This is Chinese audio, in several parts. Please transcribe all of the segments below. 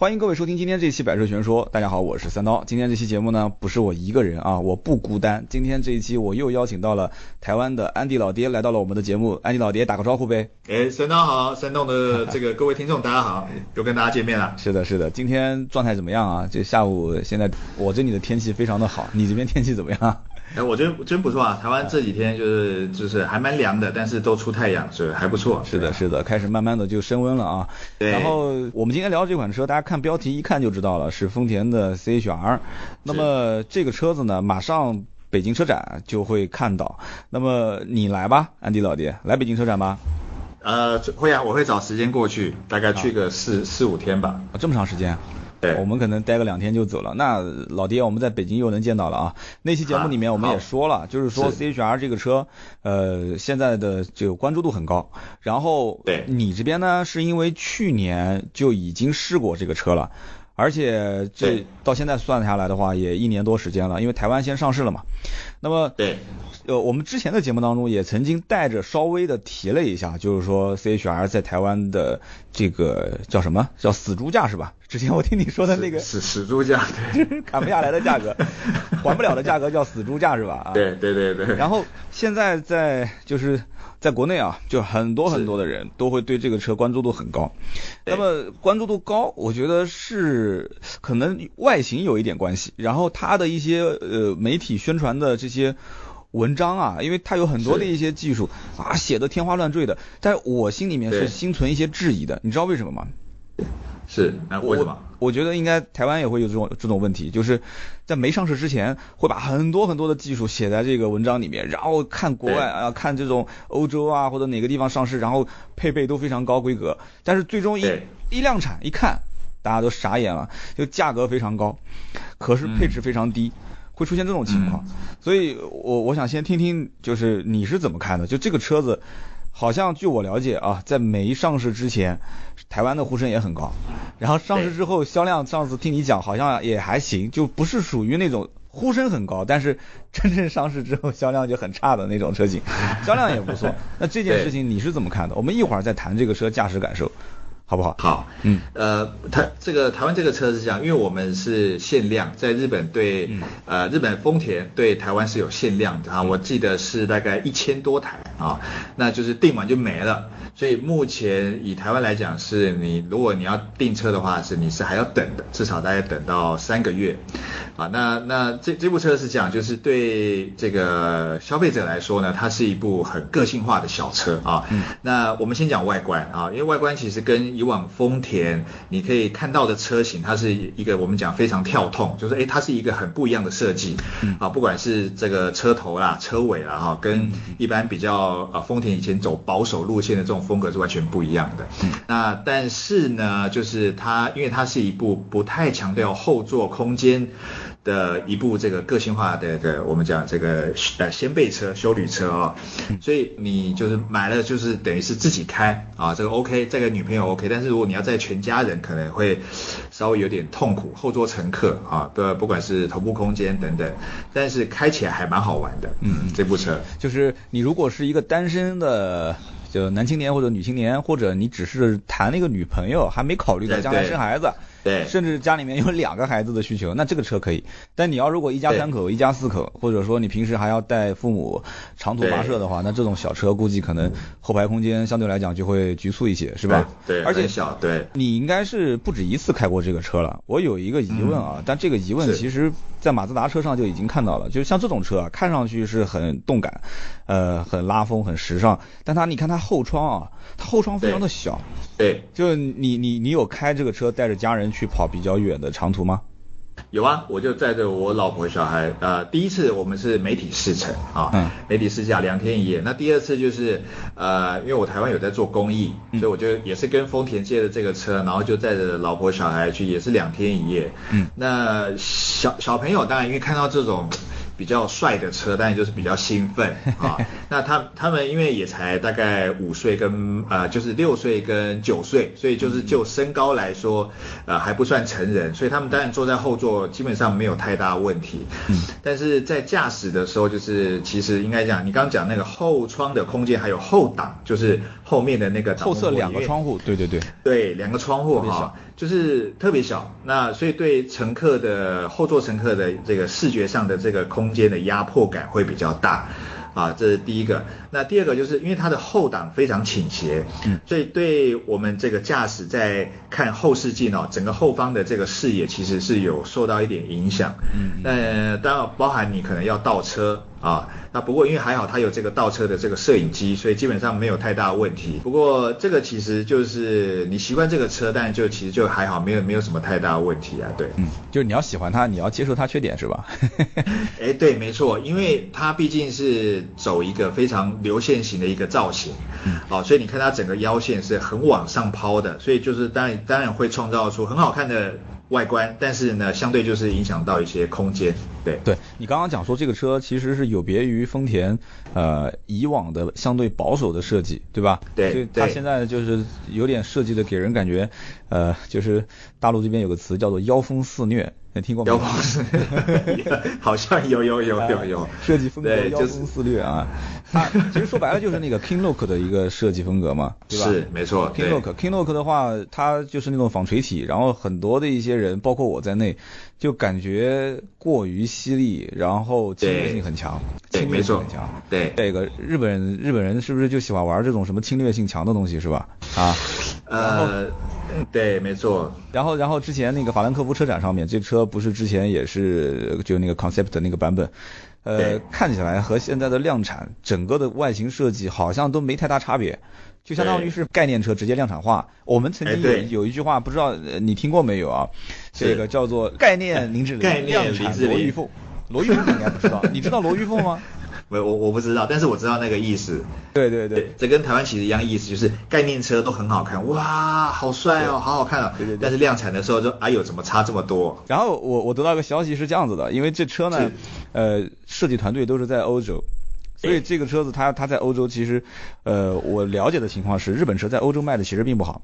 欢迎各位收听今天这期《百车全说》。大家好，我是三刀。今天这期节目呢，不是我一个人啊，我不孤单。今天这一期我又邀请到了台湾的安迪老爹来到了我们的节目。安迪老爹打个招呼呗。哎，三刀好，山东的 这个各位听众大家好，又跟大家见面了。是的，是的。今天状态怎么样啊？这下午现在我这里的天气非常的好，你这边天气怎么样？哎，我觉得真不错啊！台湾这几天就是就是还蛮凉的，但是都出太阳，是还不错。是的，是的，开始慢慢的就升温了啊。对。然后我们今天聊这款车，大家看标题一看就知道了，是丰田的 CHR。那么这个车子呢，马上北京车展就会看到。那么你来吧，安迪老爹，来北京车展吧。呃，会啊，我会找时间过去，大概去个四四五天吧。这么长时间？对，我们可能待个两天就走了。那老爹，我们在北京又能见到了啊。那期节目里面我们也说了，就是说 CHR 这个车，呃，现在的这个关注度很高。然后，对你这边呢，是因为去年就已经试过这个车了，而且这到现在算下来的话，也一年多时间了，因为台湾先上市了嘛。那么，对。呃，我们之前的节目当中也曾经带着稍微的提了一下，就是说 CHR 在台湾的这个叫什么叫死猪价是吧？之前我听你说的那个死死猪价，对，砍不下来的价格，还不了的价格叫死猪价是吧？对对对对。然后现在在就是在国内啊，就很多很多的人都会对这个车关注度很高。那么关注度高，我觉得是可能外形有一点关系，然后它的一些呃媒体宣传的这些。文章啊，因为它有很多的一些技术啊，写的天花乱坠的，但我心里面是心存一些质疑的，你知道为什么吗？是，为什么？我觉得应该台湾也会有这种这种问题，就是在没上市之前，会把很多很多的技术写在这个文章里面，然后看国外啊，看这种欧洲啊或者哪个地方上市，然后配备都非常高规格，但是最终一一量产一看，大家都傻眼了，就价格非常高，可是配置非常低。会出现这种情况，所以我我想先听听，就是你是怎么看的？就这个车子，好像据我了解啊，在没上市之前，台湾的呼声也很高，然后上市之后销量，上次听你讲好像也还行，就不是属于那种呼声很高，但是真正上市之后销量就很差的那种车型，销量也不错。那这件事情你是怎么看的？我们一会儿再谈这个车驾驶感受。好不好？好，嗯，呃，台这个台湾这个车是这样，因为我们是限量，在日本对，呃，日本丰田对台湾是有限量的啊，我记得是大概一千多台啊，那就是订完就没了。所以目前以台湾来讲，是你如果你要订车的话，是你是还要等的，至少大概等到三个月，啊，那那这这部车是这样，就是对这个消费者来说呢，它是一部很个性化的小车啊。那我们先讲外观啊，因为外观其实跟以往丰田你可以看到的车型，它是一个我们讲非常跳痛，就是诶它是一个很不一样的设计，啊，不管是这个车头啦、车尾啦哈，跟一般比较啊丰田以前走保守路线的这种。风格是完全不一样的。那但是呢，就是它，因为它是一部不太强调后座空间的一部这个个性化的的，我们讲这个呃掀背车、修旅车啊，所以你就是买了就是等于是自己开啊，这个 OK，这个女朋友 OK，但是如果你要在全家人可能会稍微有点痛苦，后座乘客啊，不不管是头部空间等等，但是开起来还蛮好玩的。嗯，这部车就是你如果是一个单身的。就男青年或者女青年，或者你只是谈了一个女朋友，还没考虑到将来生孩子。对，甚至家里面有两个孩子的需求，那这个车可以。但你要如果一家三口、一家四口，或者说你平时还要带父母长途跋涉的话，那这种小车估计可能后排空间相对来讲就会局促一些，是吧？对，而且小。对。你应该是不止一次开过这个车了。我有一个疑问啊，但这个疑问其实在马自达车上就已经看到了，就是像这种车啊，看上去是很动感，呃，很拉风、很时尚，但它你看它后窗啊，它后窗非常的小。对。就你你你有开这个车带着家人？去跑比较远的长途吗？有啊，我就载着我老婆小孩，呃，第一次我们是媒体试乘啊，嗯，媒体试驾两天一夜。那第二次就是，呃，因为我台湾有在做公益，所以我就也是跟丰田借的这个车，然后就载着老婆小孩去，也是两天一夜。嗯，那小小朋友当然因为看到这种。比较帅的车，但就是比较兴奋 啊。那他他们因为也才大概五岁跟呃就是六岁跟九岁，所以就是就身高来说，呃还不算成人，所以他们当然坐在后座基本上没有太大问题。嗯。但是在驾驶的时候，就是其实应该讲你刚刚讲那个后窗的空间还有后挡，就是后面的那个后侧两个窗户，对对对，对两个窗户哈，就是特别小，那所以对乘客的后座乘客的这个视觉上的这个空间的压迫感会比较大。啊，这是第一个。那第二个就是因为它的后挡非常倾斜，嗯，所以对我们这个驾驶在看后视镜哦，整个后方的这个视野其实是有受到一点影响。嗯，那，当然包含你可能要倒车啊。那不过因为还好它有这个倒车的这个摄影机，所以基本上没有太大问题。不过这个其实就是你习惯这个车，但就其实就还好，没有没有什么太大问题啊。对，嗯，就是你要喜欢它，你要接受它缺点是吧？哎，对，没错，因为它毕竟是。走一个非常流线型的一个造型，好，所以你看它整个腰线是很往上抛的，所以就是当然当然会创造出很好看的外观，但是呢，相对就是影响到一些空间。对，对你刚刚讲说这个车其实是有别于丰田呃以往的相对保守的设计，对吧？对，它现在就是有点设计的给人感觉，呃，就是大陆这边有个词叫做妖风肆虐。听过吗？妖风肆虐 好像有有有有有 设计风格妖风肆虐啊！它其实说白了就是那个 King Look 的一个设计风格嘛，对吧？是没错。King Look King Look 的话，它就是那种纺锤体，然后很多的一些人，包括我在内，就感觉过于犀利，然后侵略性很强，侵略性很强。对，这个日本人日本人是不是就喜欢玩这种什么侵略性强的东西是吧？啊，呃。对，没错。然后，然后之前那个法兰克福车展上面，这车不是之前也是就那个 concept 那个版本，呃，看起来和现在的量产整个的外形设计好像都没太大差别，就相当于是概念车直接量产化。我们曾经有有一句话，不知道你听过没有啊？这个叫做概念林志玲，量产罗玉凤。罗玉凤你应该不知道，你知道罗玉凤吗？我我我不知道，但是我知道那个意思。对对对，这跟台湾其实一样意思，就是概念车都很好看，哇，好帅哦，好好看啊。对对。但是量产的时候就哎呦，怎么差这么多？然后我我得到一个消息是这样子的，因为这车呢，呃，设计团队都是在欧洲，所以这个车子它它在欧洲其实，呃，我了解的情况是日本车在欧洲卖的其实并不好。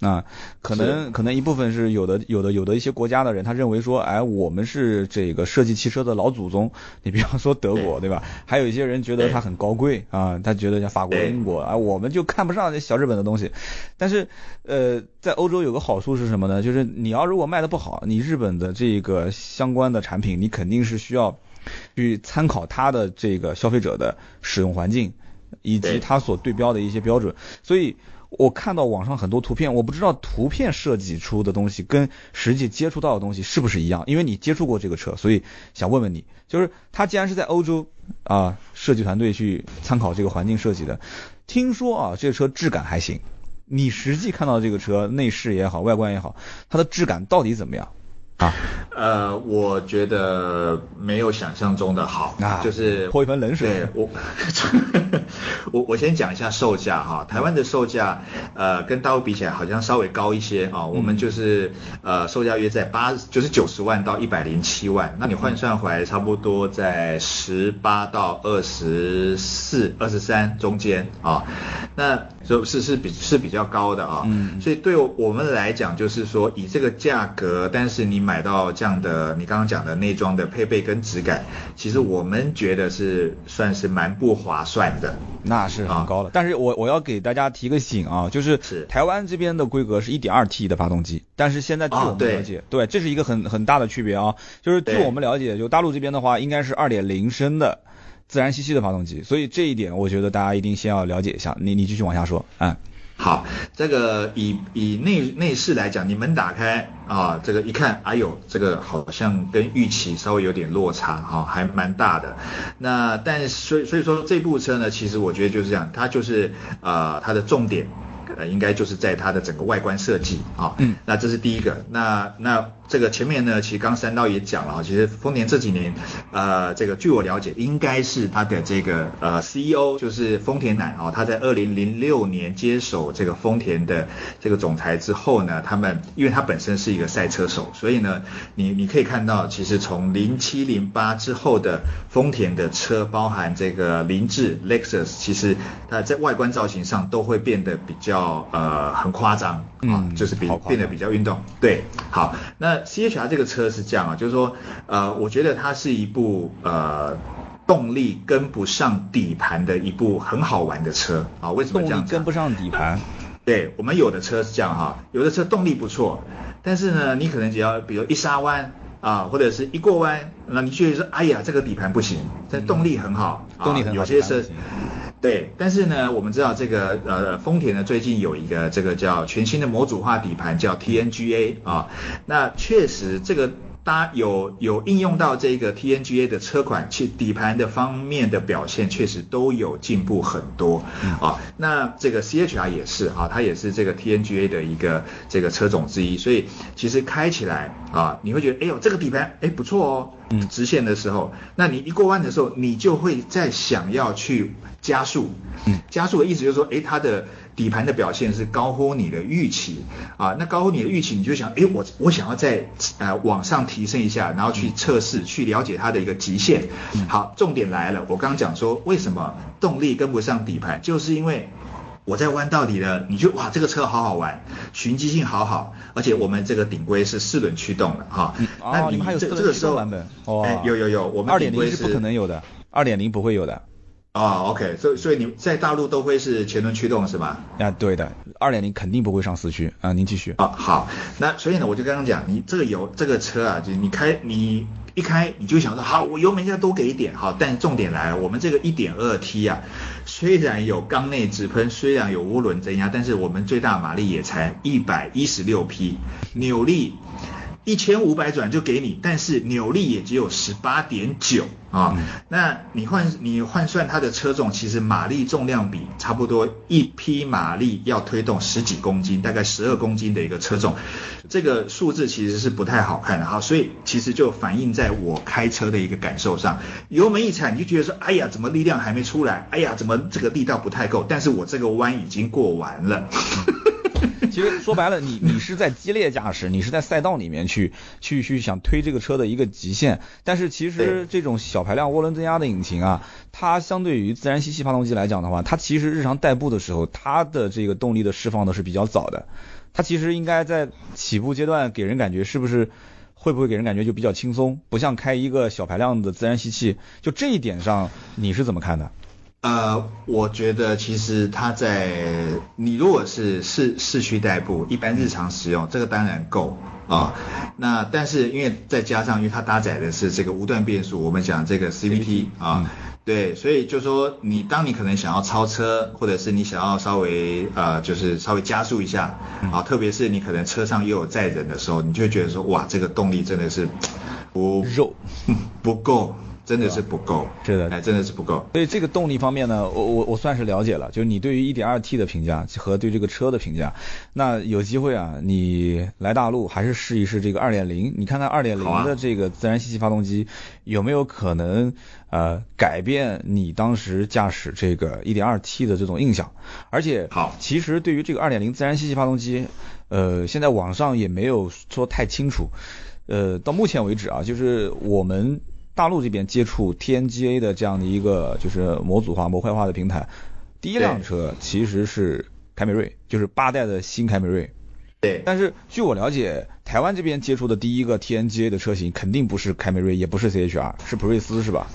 啊，可能可能一部分是有的，有的有的一些国家的人，他认为说，哎，我们是这个设计汽车的老祖宗。你比方说德国，对吧？还有一些人觉得它很高贵啊，他觉得像法国、英国啊，我们就看不上这小日本的东西。但是，呃，在欧洲有个好处是什么呢？就是你要如果卖的不好，你日本的这个相关的产品，你肯定是需要去参考它的这个消费者的使用环境，以及它所对标的一些标准，所以。我看到网上很多图片，我不知道图片设计出的东西跟实际接触到的东西是不是一样，因为你接触过这个车，所以想问问你，就是它既然是在欧洲啊，设计团队去参考这个环境设计的，听说啊，这个车质感还行，你实际看到这个车内饰也好，外观也好，它的质感到底怎么样？啊，呃，我觉得没有想象中的好，就是泼一盆冷水。对我 我我先讲一下售价哈，台湾的售价，呃，跟大陆比起来好像稍微高一些啊，我们就是呃售价约在八，就是九十万到一百零七万，那你换算回来差不多在十八到二十四、二十三中间啊，那就是是比是比较高的啊，嗯，所以对我们来讲，就是说以这个价格，但是你。买到这样的，你刚刚讲的内装的配备跟质感，其实我们觉得是算是蛮不划算的。那是很高了，但是我我要给大家提个醒啊，就是台湾这边的规格是一点二 T 的发动机，但是现在据我们了解，对，这是一个很很大的区别啊。就是据我们了解，就大陆这边的话，应该是二点零升的自然吸气的发动机，所以这一点我觉得大家一定先要了解一下。你你继续往下说，嗯。好，这个以以内内饰来讲，你门打开啊，这个一看，哎呦，这个好像跟预期稍微有点落差哈，还蛮大的。那但所以所以说这部车呢，其实我觉得就是这样，它就是呃它的重点呃应该就是在它的整个外观设计啊。嗯。那这是第一个，那那。这个前面呢，其实刚三刀也讲了啊，其实丰田这几年，呃，这个据我了解，应该是它的这个呃 CEO 就是丰田男啊，他在二零零六年接手这个丰田的这个总裁之后呢，他们因为他本身是一个赛车手，所以呢，你你可以看到，其实从零七零八之后的丰田的车，包含这个凌志 Lexus，其实它在外观造型上都会变得比较呃很夸张啊，就是比变得比较运动。对，好，那。C H R 这个车是这样啊，就是说，呃，我觉得它是一部呃动力跟不上底盘的一部很好玩的车啊。为什么这样动力跟不上底盘？对我们有的车是这样哈，有的车动力不错，但是呢，你可能只要比如一刹弯啊，或者是一过弯，那你觉得说，哎呀，这个底盘不行，但动力很好，动力很好，有些车。对，但是呢，我们知道这个呃，丰田呢最近有一个这个叫全新的模组化底盘，叫 TNGA 啊，那确实这个。它有有应用到这个 TNGA 的车款，其底盘的方面的表现确实都有进步很多。啊。那这个 CHR 也是啊，它也是这个 TNGA 的一个这个车种之一，所以其实开起来啊，你会觉得哎呦这个底盘哎不错哦，嗯，直线的时候，那你一过弯的时候，你就会再想要去加速，嗯，加速的意思就是说，哎它的。底盘的表现是高乎你的预期啊，那高乎你的预期，你就想，哎，我我想要再呃往上提升一下，然后去测试，去了解它的一个极限。好，重点来了，我刚刚讲说为什么动力跟不上底盘，就是因为我在弯道里的，你就哇这个车好好玩，循迹性好好，而且我们这个顶规是四轮驱动的哈。那你们还有这这个时候版本？哦，有有有，我们二点零是不可能有的，二点零不会有的。啊，OK，所以所以你在大陆都会是前轮驱动是吧？啊，对的，二点零肯定不会上四驱啊，您继续。啊，好，那所以呢，我就刚刚讲，你这个油这个车啊，就你开你一开你就想说，好，我油门要多给一点，好，但重点来了，我们这个一点二 T 啊，虽然有缸内直喷，虽然有涡轮增压，但是我们最大马力也才一百一十六匹，扭力。一千五百转就给你，但是扭力也只有十八点九啊。那你换你换算它的车重，其实马力重量比差不多一匹马力要推动十几公斤，大概十二公斤的一个车重，这个数字其实是不太好看的哈。所以其实就反映在我开车的一个感受上，油门一踩你就觉得说，哎呀，怎么力量还没出来？哎呀，怎么这个力道不太够？但是我这个弯已经过完了。其实说白了，你你是在激烈驾驶，你是在赛道里面去去去想推这个车的一个极限。但是其实这种小排量涡轮增压的引擎啊，它相对于自然吸气发动机来讲的话，它其实日常代步的时候，它的这个动力的释放的是比较早的。它其实应该在起步阶段给人感觉是不是会不会给人感觉就比较轻松，不像开一个小排量的自然吸气。就这一点上，你是怎么看的？呃，我觉得其实它在你如果是市市区代步，一般日常使用，这个当然够啊。那但是因为再加上，因为它搭载的是这个无段变速，我们讲这个 CVT 啊，对，所以就说你当你可能想要超车，或者是你想要稍微呃就是稍微加速一下啊，特别是你可能车上又有载人的时候，你就会觉得说哇，这个动力真的是不肉 不够。真的是不够，是的，哎，真的是不够。所以这个动力方面呢，我我我算是了解了，就是你对于 1.2T 的评价和对这个车的评价。那有机会啊，你来大陆还是试一试这个2.0，你看看2.0的这个自然吸气发动机有没有可能呃改变你当时驾驶这个 1.2T 的这种印象。而且，好，其实对于这个2.0自然吸气发动机，呃，现在网上也没有说太清楚。呃，到目前为止啊，就是我们。大陆这边接触 TNGA 的这样的一个就是模组化、模块化的平台，第一辆车其实是凯美瑞，就是八代的新凯美瑞。对。但是据我了解，台湾这边接触的第一个 TNGA 的车型肯定不是凯美瑞，也不是 CHR，是普锐斯，是吧？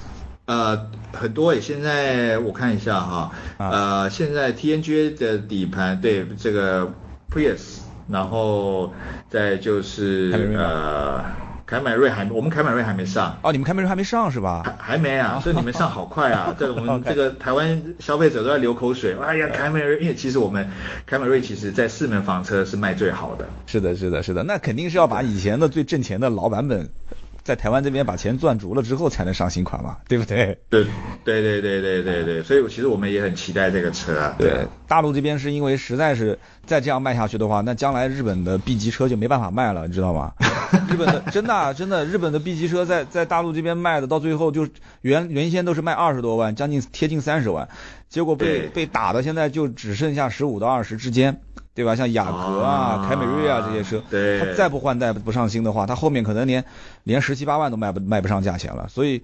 呃，很多诶，现在我看一下哈，呃，现在 TNGA 的底盘对这个 Prius，然后再就是呃。凯美瑞还，我们凯美瑞还没上哦，你们凯美瑞还没上是吧？还还没啊，所以你们上好快啊！这我们这个台湾消费者都在流口水。哎呀，凯美瑞，因为其实我们凯美瑞其实在四门房车是卖最好的。是的，是的，是的，那肯定是要把以前的最挣钱的老版本。在台湾这边把钱赚足了之后才能上新款嘛，对不对？对，对对对对对对，所以其实我们也很期待这个车啊。对，大陆这边是因为实在是再这样卖下去的话，那将来日本的 B 级车就没办法卖了，你知道吗？日本的真的真的，日本的 B 级车在在大陆这边卖的，到最后就原原先都是卖二十多万，将近贴近三十万，结果被被打的现在就只剩下十五到二十之间。对吧？像雅阁啊、凯美瑞啊这些车，它再不换代不上新的话，它后面可能连连十七八万都卖不卖不上价钱了。所以，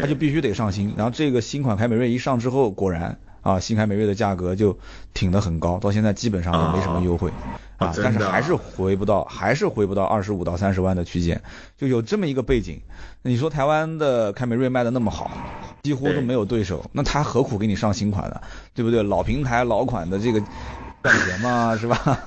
它就必须得上新。然后这个新款凯美瑞一上之后，果然啊，新凯美瑞的价格就挺得很高，到现在基本上也没什么优惠啊。但是还是回不到，还是回不到二十五到三十万的区间。就有这么一个背景，你说台湾的凯美瑞卖的那么好，几乎都没有对手，那他何苦给你上新款呢？对不对？老平台老款的这个赚钱嘛，是吧？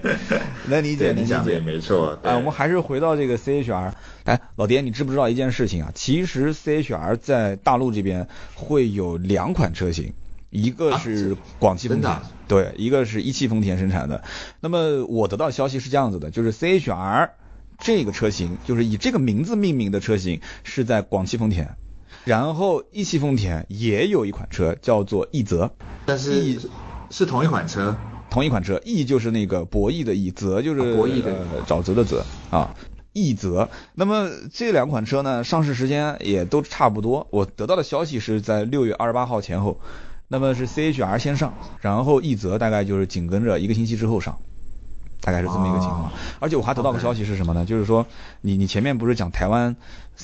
能理解，能理解，没错。哎，我们还是回到这个 CHR。哎，老爹，你知不知道一件事情啊？其实 CHR 在大陆这边会有两款车型，一个是广汽丰田，对，一个是一汽丰田生产的。那么我得到消息是这样子的，就是 CHR 这个车型，就是以这个名字命名的车型是在广汽丰田。然后一汽丰田也有一款车叫做奕泽，但是是同一款车，同一款车，奕就是那个博弈的奕，泽就是博弈的沼泽的泽啊，奕泽。那么这两款车呢，上市时间也都差不多。我得到的消息是在六月二十八号前后，那么是 CHR 先上，然后奕泽大概就是紧跟着一个星期之后上。大概是这么一个情况，而且我还得到个消息是什么呢？就是说，你你前面不是讲台湾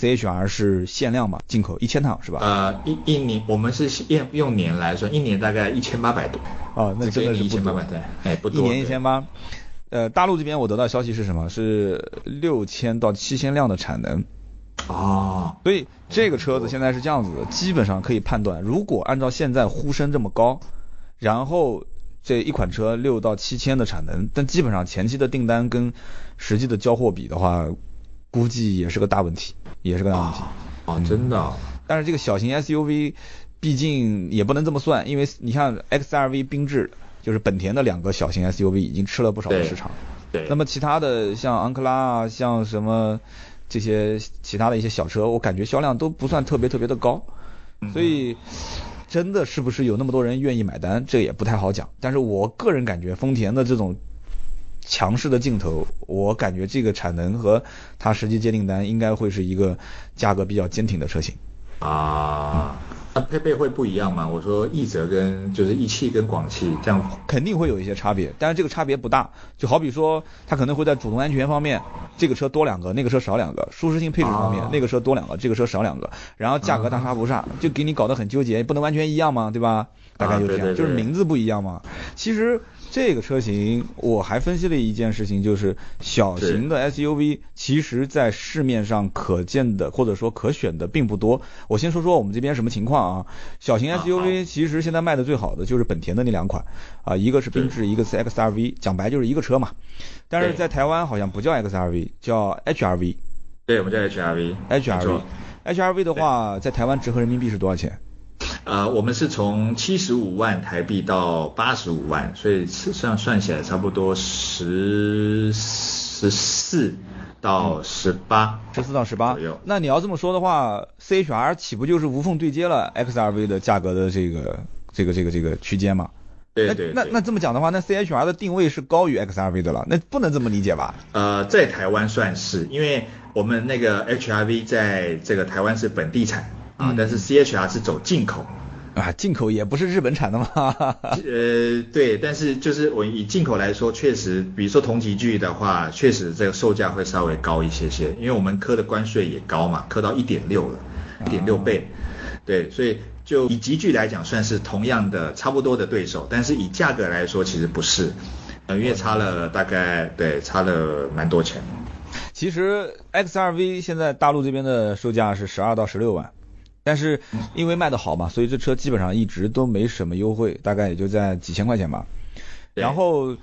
CHR 是限量嘛，进口一千趟是吧？呃，一一年我们是用用年来算，一年大概一千八百多。哦，那真的是一千八百对，哎，不多。一年一千八。呃，大陆这边我得到消息是什么？是六千到七千辆的产能。哦。所以这个车子现在是这样子的，基本上可以判断，如果按照现在呼声这么高，然后。这一款车六到七千的产能，但基本上前期的订单跟实际的交货比的话，估计也是个大问题，也是个大问题。啊，真的。但是这个小型 SUV，毕竟也不能这么算，因为你像 XRV、缤智，就是本田的两个小型 SUV 已经吃了不少的市场。对。那么其他的像昂克拉啊，像什么这些其他的一些小车，我感觉销量都不算特别特别的高，所以。真的是不是有那么多人愿意买单？这也不太好讲。但是我个人感觉，丰田的这种强势的镜头，我感觉这个产能和它实际接订单，应该会是一个价格比较坚挺的车型。啊。那配备会不一样吗？我说奕泽跟就是一汽跟广汽这样，肯定会有一些差别，但是这个差别不大。就好比说，它可能会在主动安全方面，这个车多两个，那个车少两个；舒适性配置方面，那个车多两个，这个车少两个。然后价格大差不差，就给你搞得很纠结，不能完全一样嘛，对吧？大概就这样，就是名字不一样嘛。其实。这个车型我还分析了一件事情，就是小型的 SUV，其实在市面上可见的或者说可选的并不多。我先说说我们这边什么情况啊？小型 SUV 其实现在卖的最好的就是本田的那两款，啊，一个是缤智，一个是 XRV，讲白就是一个车嘛。但是在台湾好像不叫 XRV，叫 HRV。对，我们叫 HRV。HRV，HRV 的话，在台湾折合人民币是多少钱？呃，我们是从七十五万台币到八十五万，所以实际上算起来差不多十十四到十八，十四到十八左右。那你要这么说的话，CHR 岂不就是无缝对接了 XRV 的价格的这个这个这个这个区间吗？对对。那那这么讲的话，那 CHR 的定位是高于 XRV 的了，那不能这么理解吧？呃，在台湾算是，因为我们那个 HRV 在这个台湾是本地产。啊，但是 CHR 是走进口，啊，进口也不是日本产的吗？呃，对，但是就是我以进口来说，确实，比如说同级距的话，确实这个售价会稍微高一些些，因为我们科的关税也高嘛，科到一点六了，一点六倍，对，所以就以级距来讲，算是同样的差不多的对手，但是以价格来说，其实不是，呃，因为差了大概对，差了蛮多钱。其实 XRV 现在大陆这边的售价是十二到十六万。但是因为卖的好嘛，所以这车基本上一直都没什么优惠，大概也就在几千块钱吧。然后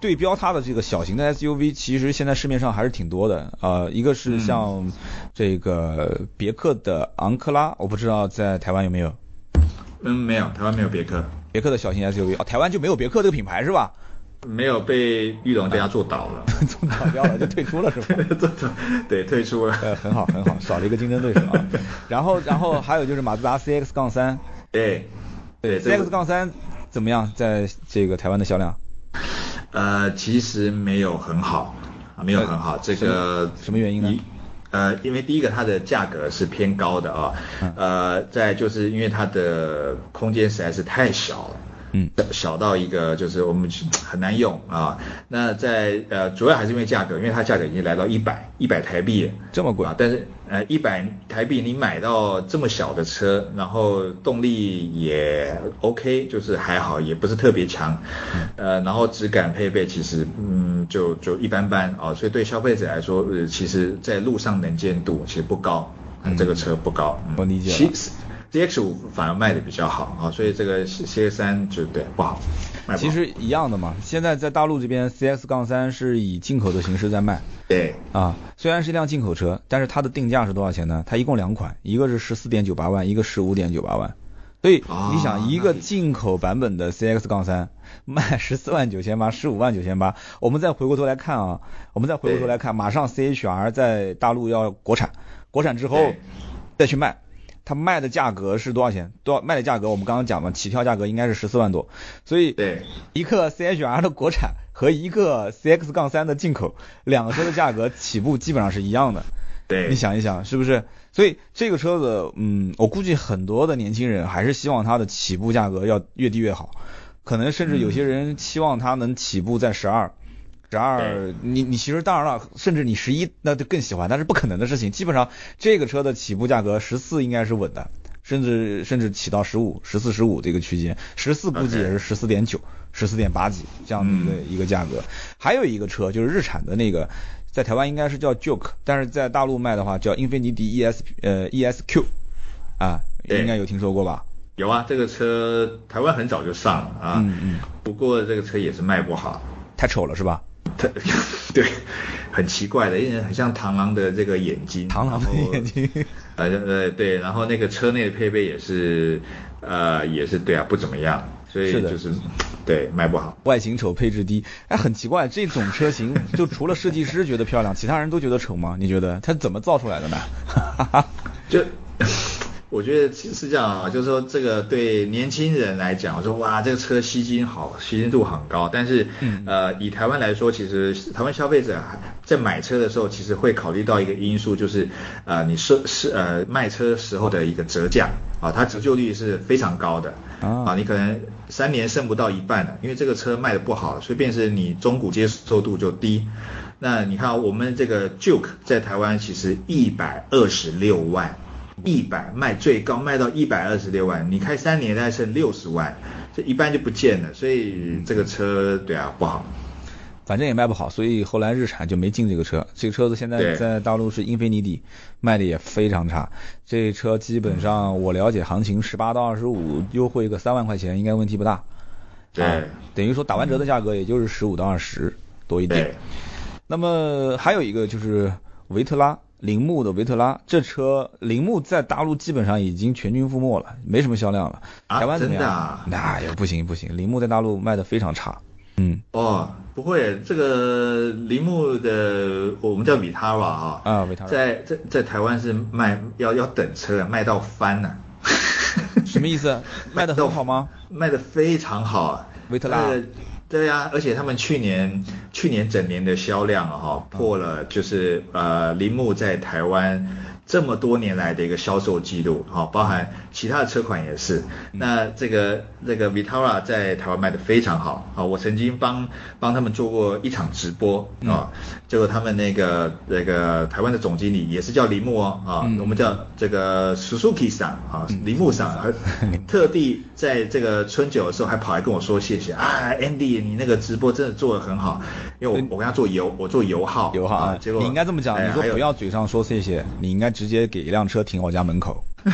对标它的这个小型的 SUV，其实现在市面上还是挺多的。呃，一个是像这个别克的昂克拉，我不知道在台湾有没有。嗯，没有，台湾没有别克。别克的小型 SUV，哦，台湾就没有别克这个品牌是吧？没有被玉龙家做倒了，做倒掉了就退出了是吧？做倒，对，退出了。呃，很好很好，少了一个竞争对手啊。然后然后还有就是马自达 CX 杠三，对，对，CX 杠三怎么样？在这个台湾的销量？呃，其实没有很好，没有很好。这个什么原因呢？呃，因为第一个它的价格是偏高的啊，呃，再就是因为它的空间实在是太小了。嗯，小到一个就是我们很难用啊。那在呃，主要还是因为价格，因为它价格已经来到一百一百台币，这么贵啊。但是呃，一百台币你买到这么小的车，然后动力也 OK，就是还好，也不是特别强。呃，然后质感配备其实嗯就就一般般啊。所以对消费者来说，呃，其实在路上能见度其实不高，这个车不高。我理解。其实 CX 五反而卖的比较好啊，所以这个 CX 三就对不好。其实一样的嘛，现在在大陆这边，CX 杠三是以进口的形式在卖。对。啊，虽然是一辆进口车，但是它的定价是多少钱呢？它一共两款，一个是十四点九八万，一个十五点九八万。所以你想，一个进口版本的 CX 杠三卖十四万九千八，十五万九千八。我们再回过头来看啊，我们再回过头来看，马上 CHR 在大陆要国产，国产之后再去卖。它卖的价格是多少钱？多少卖的价格？我们刚刚讲嘛，起跳价格应该是十四万多。所以，对一个 CHR 的国产和一个 CX 杠三的进口，两个车的价格 起步基本上是一样的。对，你想一想，是不是？所以这个车子，嗯，我估计很多的年轻人还是希望它的起步价格要越低越好，可能甚至有些人期望它能起步在十二。十二，你你其实当然了，甚至你十一那就更喜欢，但是不可能的事情。基本上这个车的起步价格十四应该是稳的，甚至甚至起到十五、十四、十五这个区间，十四估计也是十四点九、十四点八几这样的一个一个价格。还有一个车就是日产的那个，在台湾应该是叫 Juke，但是在大陆卖的话叫英菲尼迪 ES 呃 ESQ，啊，应该有听说过吧？有啊，这个车台湾很早就上了啊，嗯嗯，不过这个车也是卖不好，太丑了是吧？它 对，很奇怪的，因为很像螳螂的这个眼睛，螳螂的眼睛，呃呃对，然后那个车内的配备也是，呃也是对啊，不怎么样，所以就是对卖不好，外形丑，配置低，哎，很奇怪，这种车型就除了设计师觉得漂亮，其他人都觉得丑吗？你觉得它怎么造出来的呢？就。我觉得是这样啊，就是说这个对年轻人来讲，我说哇，这个车吸金好，吸金度很高。但是，呃，以台湾来说，其实台湾消费者在买车的时候，其实会考虑到一个因素，就是呃，你是是呃卖车时候的一个折价啊，它折旧率是非常高的啊，你可能三年剩不到一半的，因为这个车卖的不好，所以便是你中古接受度就低。那你看我们这个 Juke 在台湾其实一百二十六万。一百卖最高卖到一百二十六万，你开三年再剩六十万，这一般就不见了。所以这个车对啊不好，反正也卖不好，所以后来日产就没进这个车。这个车子现在在大陆是英菲尼迪卖的也非常差。这车基本上我了解行情十八到二十五，优惠个三万块钱应该问题不大。对，等于说打完折的价格也就是十五到二十多一点。那么还有一个就是维特拉。铃木的维特拉这车，铃木在大陆基本上已经全军覆没了，没什么销量了。台湾怎么样？那也不行不行，铃木在大陆卖的非常差。嗯。哦，不会，这个铃木的我们叫 Vitara 啊。啊，Vitara。在在在台湾是卖要要等车，卖到翻了。什么意思？卖的很好吗？卖的非常好，维特拉。对呀，而且他们去年去年整年的销量哈破了，就是呃铃木在台湾。这么多年来的一个销售记录，哈，包含其他的车款也是。那这个这个 Vitara 在台湾卖的非常好，啊，我曾经帮帮他们做过一场直播，啊，结果他们那个那个台湾的总经理也是叫铃木哦，啊，我们叫这个 Suzuki 上啊，铃木上，特地在这个春酒的时候还跑来跟我说谢谢啊，Andy，你那个直播真的做的很好，因为我我跟他做油，我做油耗，油耗啊，结果你应该这么讲，你说不要嘴上说谢谢，你应该。直接给一辆车停我家门口。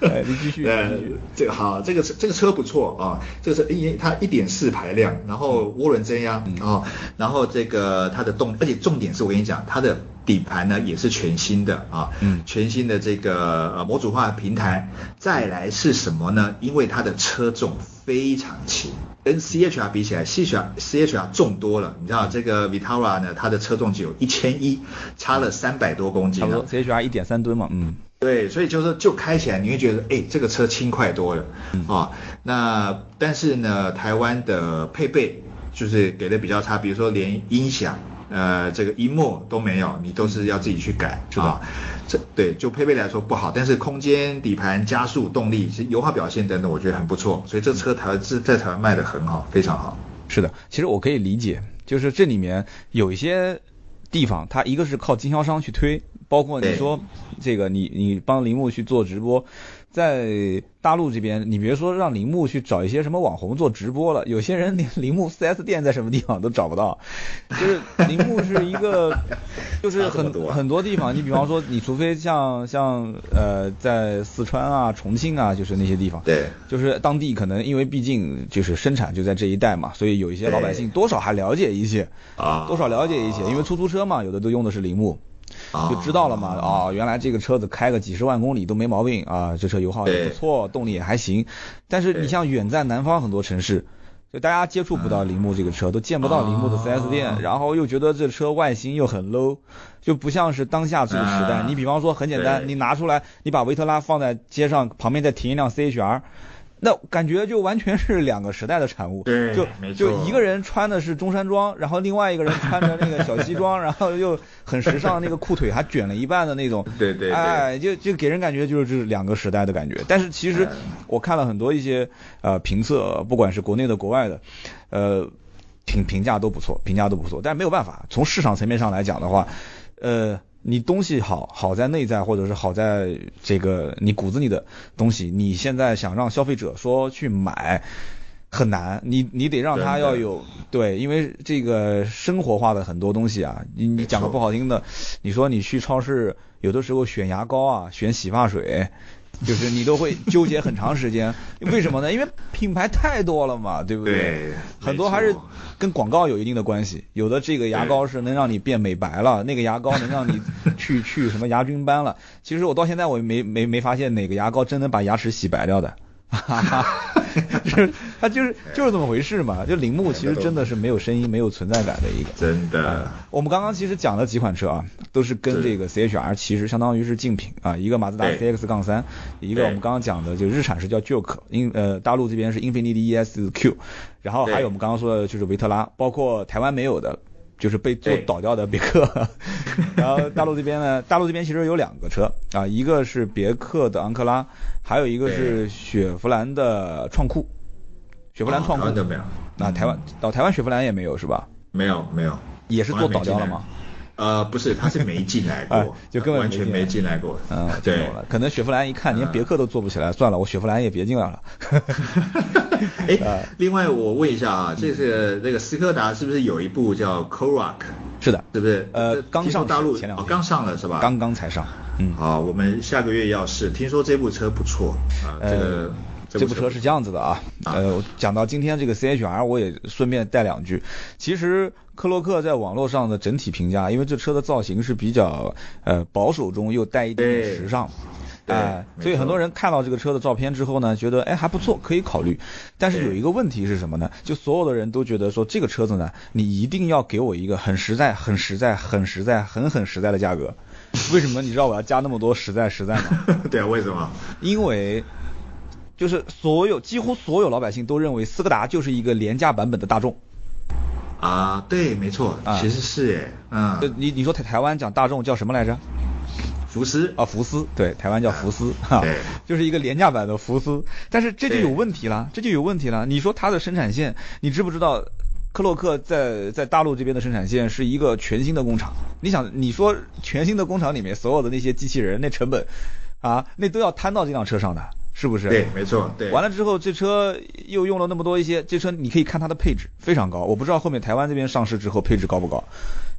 哎，你继续。呃，这个好，这个车这个车不错啊，这个车因为它一点四排量，然后涡轮增压啊，然后这个它的动，而且重点是我跟你讲，它的底盘呢也是全新的啊，嗯，全新的这个呃模组化平台。再来是什么呢？因为它的车重非常轻。跟 C H R 比起来，C H R C H R 重多了。你知道这个 Vitara 呢，它的车重只有一千一，差了三百多公斤。差不多 C H R 一点三吨嘛，嗯。对，所以就是就开起来你会觉得，哎，这个车轻快多了啊。那但是呢，台湾的配备就是给的比较差，比如说连音响。呃，这个一幕都没有，你都是要自己去改，是吧？这对就配备来说不好，但是空间、底盘、加速、动力、其实油耗表现等等，我觉得很不错，所以这车台这在台湾卖的很好，非常好。是的，其实我可以理解，就是这里面有一些地方，它一个是靠经销商去推，包括你说这个你你帮铃木去做直播。在大陆这边，你别说让铃木去找一些什么网红做直播了，有些人连铃木 4S 店在什么地方都找不到。就是铃木是一个 就是很很多地方，你比方说，你除非像像呃在四川啊、重庆啊，就是那些地方，对，就是当地可能因为毕竟就是生产就在这一带嘛，所以有一些老百姓多少还了解一些啊，多少了解一些，因为出租车嘛，有的都用的是铃木。就知道了嘛啊，原来这个车子开个几十万公里都没毛病啊，这车油耗也不错，动力也还行。但是你像远在南方很多城市，就大家接触不到铃木这个车，都见不到铃木的 4S 店，然后又觉得这车外形又很 low，就不像是当下这个时代。你比方说很简单，你拿出来，你把维特拉放在街上，旁边再停一辆 CHR。那感觉就完全是两个时代的产物，对，就就一个人穿的是中山装，然后另外一个人穿着那个小西装，然后又很时尚，那个裤腿还卷了一半的那种，对对，哎，就就给人感觉就是这两个时代的感觉。但是其实我看了很多一些呃评测，不管是国内的国外的，呃评评价都不错，评价都不错。但是没有办法，从市场层面上来讲的话，呃。你东西好，好在内在，或者是好在这个你骨子里的东西，你现在想让消费者说去买，很难。你你得让他要有对，因为这个生活化的很多东西啊，你你讲个不好听的，你说你去超市，有的时候选牙膏啊，选洗发水。就是你都会纠结很长时间，为什么呢？因为品牌太多了嘛，对不对？对，很多还是跟广告有一定的关系。有的这个牙膏是能让你变美白了，那个牙膏能让你去去什么牙菌斑了。其实我到现在我没没没发现哪个牙膏真能把牙齿洗白掉的。哈哈，就是它就是就是这么回事嘛。就铃木其实真的是没有声音、没有存在感的一个。真的。我们刚刚其实讲了几款车啊，都是跟这个 CHR 其实相当于是竞品啊。一个马自达 CX 杠三，一个我们刚刚讲的就日产是叫 Juke，英呃大陆这边是英菲尼迪 ES Q，然后还有我们刚刚说的就是维特拉，包括台湾没有的。就是被做倒掉的别克，然后大陆这边呢，大陆这边其实有两个车啊，一个是别克的昂克拉，还有一个是雪佛兰的创酷，雪佛兰创酷都没有，那台湾到台湾雪佛兰也没有是吧？没有没有，也是做倒掉了吗？呃，不是，他是没进来过，就根本完全没进来过。嗯，对，可能雪佛兰一看连别克都做不起来，算了，我雪佛兰也别进来了。哎，另外我问一下啊，这是那个斯柯达是不是有一部叫 c o r a k 是的，是不是？呃，刚上大陆，前两刚上了是吧？刚刚才上。嗯，好，我们下个月要试，听说这部车不错啊，这个。这部车是这样子的啊，呃，讲到今天这个 CHR，我也顺便带两句。其实克洛克在网络上的整体评价，因为这车的造型是比较呃保守中又带一点点时尚，哎，所以很多人看到这个车的照片之后呢，觉得哎还不错，可以考虑。但是有一个问题是什么呢？就所有的人都觉得说这个车子呢，你一定要给我一个很实在、很实在、很实在、很很实在的价格。为什么你知道我要加那么多实在实在吗？对啊，为什么？因为。就是所有几乎所有老百姓都认为斯柯达就是一个廉价版本的大众，啊，对，没错，其实是哎，嗯，你你说台台湾讲大众叫什么来着？福斯啊，福斯，对，台湾叫福斯，哈，就是一个廉价版的福斯，但是这就有问题了，这就有问题了。你说它的生产线，你知不知道？克洛克在在大陆这边的生产线是一个全新的工厂，你想，你说全新的工厂里面所有的那些机器人，那成本啊，那都要摊到这辆车上的。是不是？对，没错。对，完了之后，这车又用了那么多一些，这车你可以看它的配置非常高。我不知道后面台湾这边上市之后配置高不高，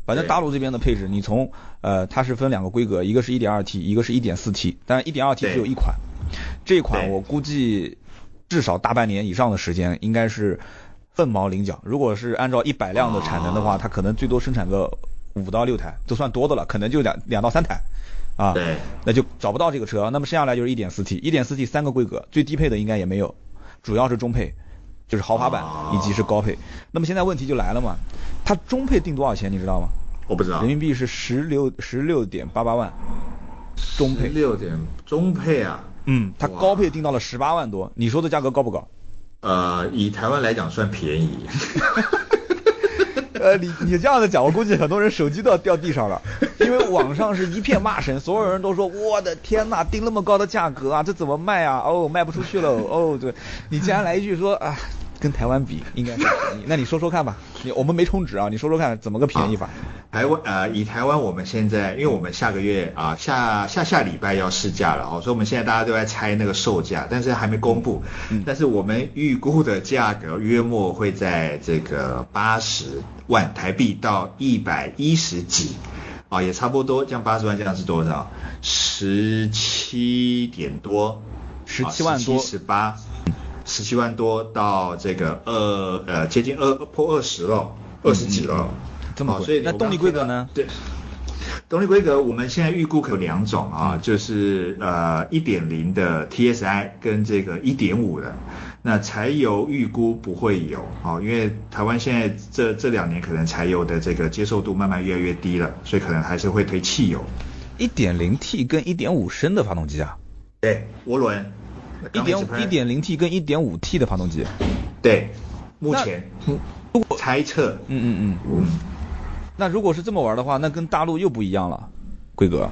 反正大陆这边的配置，你从呃，它是分两个规格，一个是 1.2T，一个是一点四 T，但 1.2T 只有一款，这款我估计至少大半年以上的时间应该是凤毛麟角。如果是按照一百辆的产能的话，它可能最多生产个五到六台，都算多的了，可能就两两到三台。啊，对，那就找不到这个车。那么剩下来就是一点四 T，一点四 T 三个规格，最低配的应该也没有，主要是中配，就是豪华版以及是高配。那么现在问题就来了嘛，它中配定多少钱你知道吗？我不知道。人民币是十六十六点八八万，中配。六点中配啊？嗯，它高配定到了十八万多，你说的价格高不高？呃，以台湾来讲算便宜。呃，你你这样子讲，我估计很多人手机都要掉地上了，因为网上是一片骂声，所有人都说我的天呐，定那么高的价格啊，这怎么卖啊？哦，卖不出去了。哦，对，你竟然来一句说啊，跟台湾比应该是便宜，那你说说看吧，你我们没充值啊，你说说看怎么个便宜法？台湾呃，以台湾我们现在，因为我们下个月啊下下下礼拜要试驾了哦，所以我们现在大家都在猜那个售价，但是还没公布。嗯。但是我们预估的价格约莫会在这个八十万台币到一百一十几。啊，也差不多，这样八十万这样是多少？十七点多，十七万多，十八，十七万多到这个二呃接近二破二十了，二十几了，这么贵。那动力规格呢？对。动力规格我们现在预估有两种啊，就是呃一点零的 TSI 跟这个一点五的，那柴油预估不会有啊，因为台湾现在这这两年可能柴油的这个接受度慢慢越来越低了，所以可能还是会推汽油。一点零 T 跟一点五升的发动机啊？对，涡轮。一点一点零 T 跟一点五 T 的发动机？对，目前如果猜测。嗯嗯嗯嗯。那如果是这么玩的话，那跟大陆又不一样了，规格。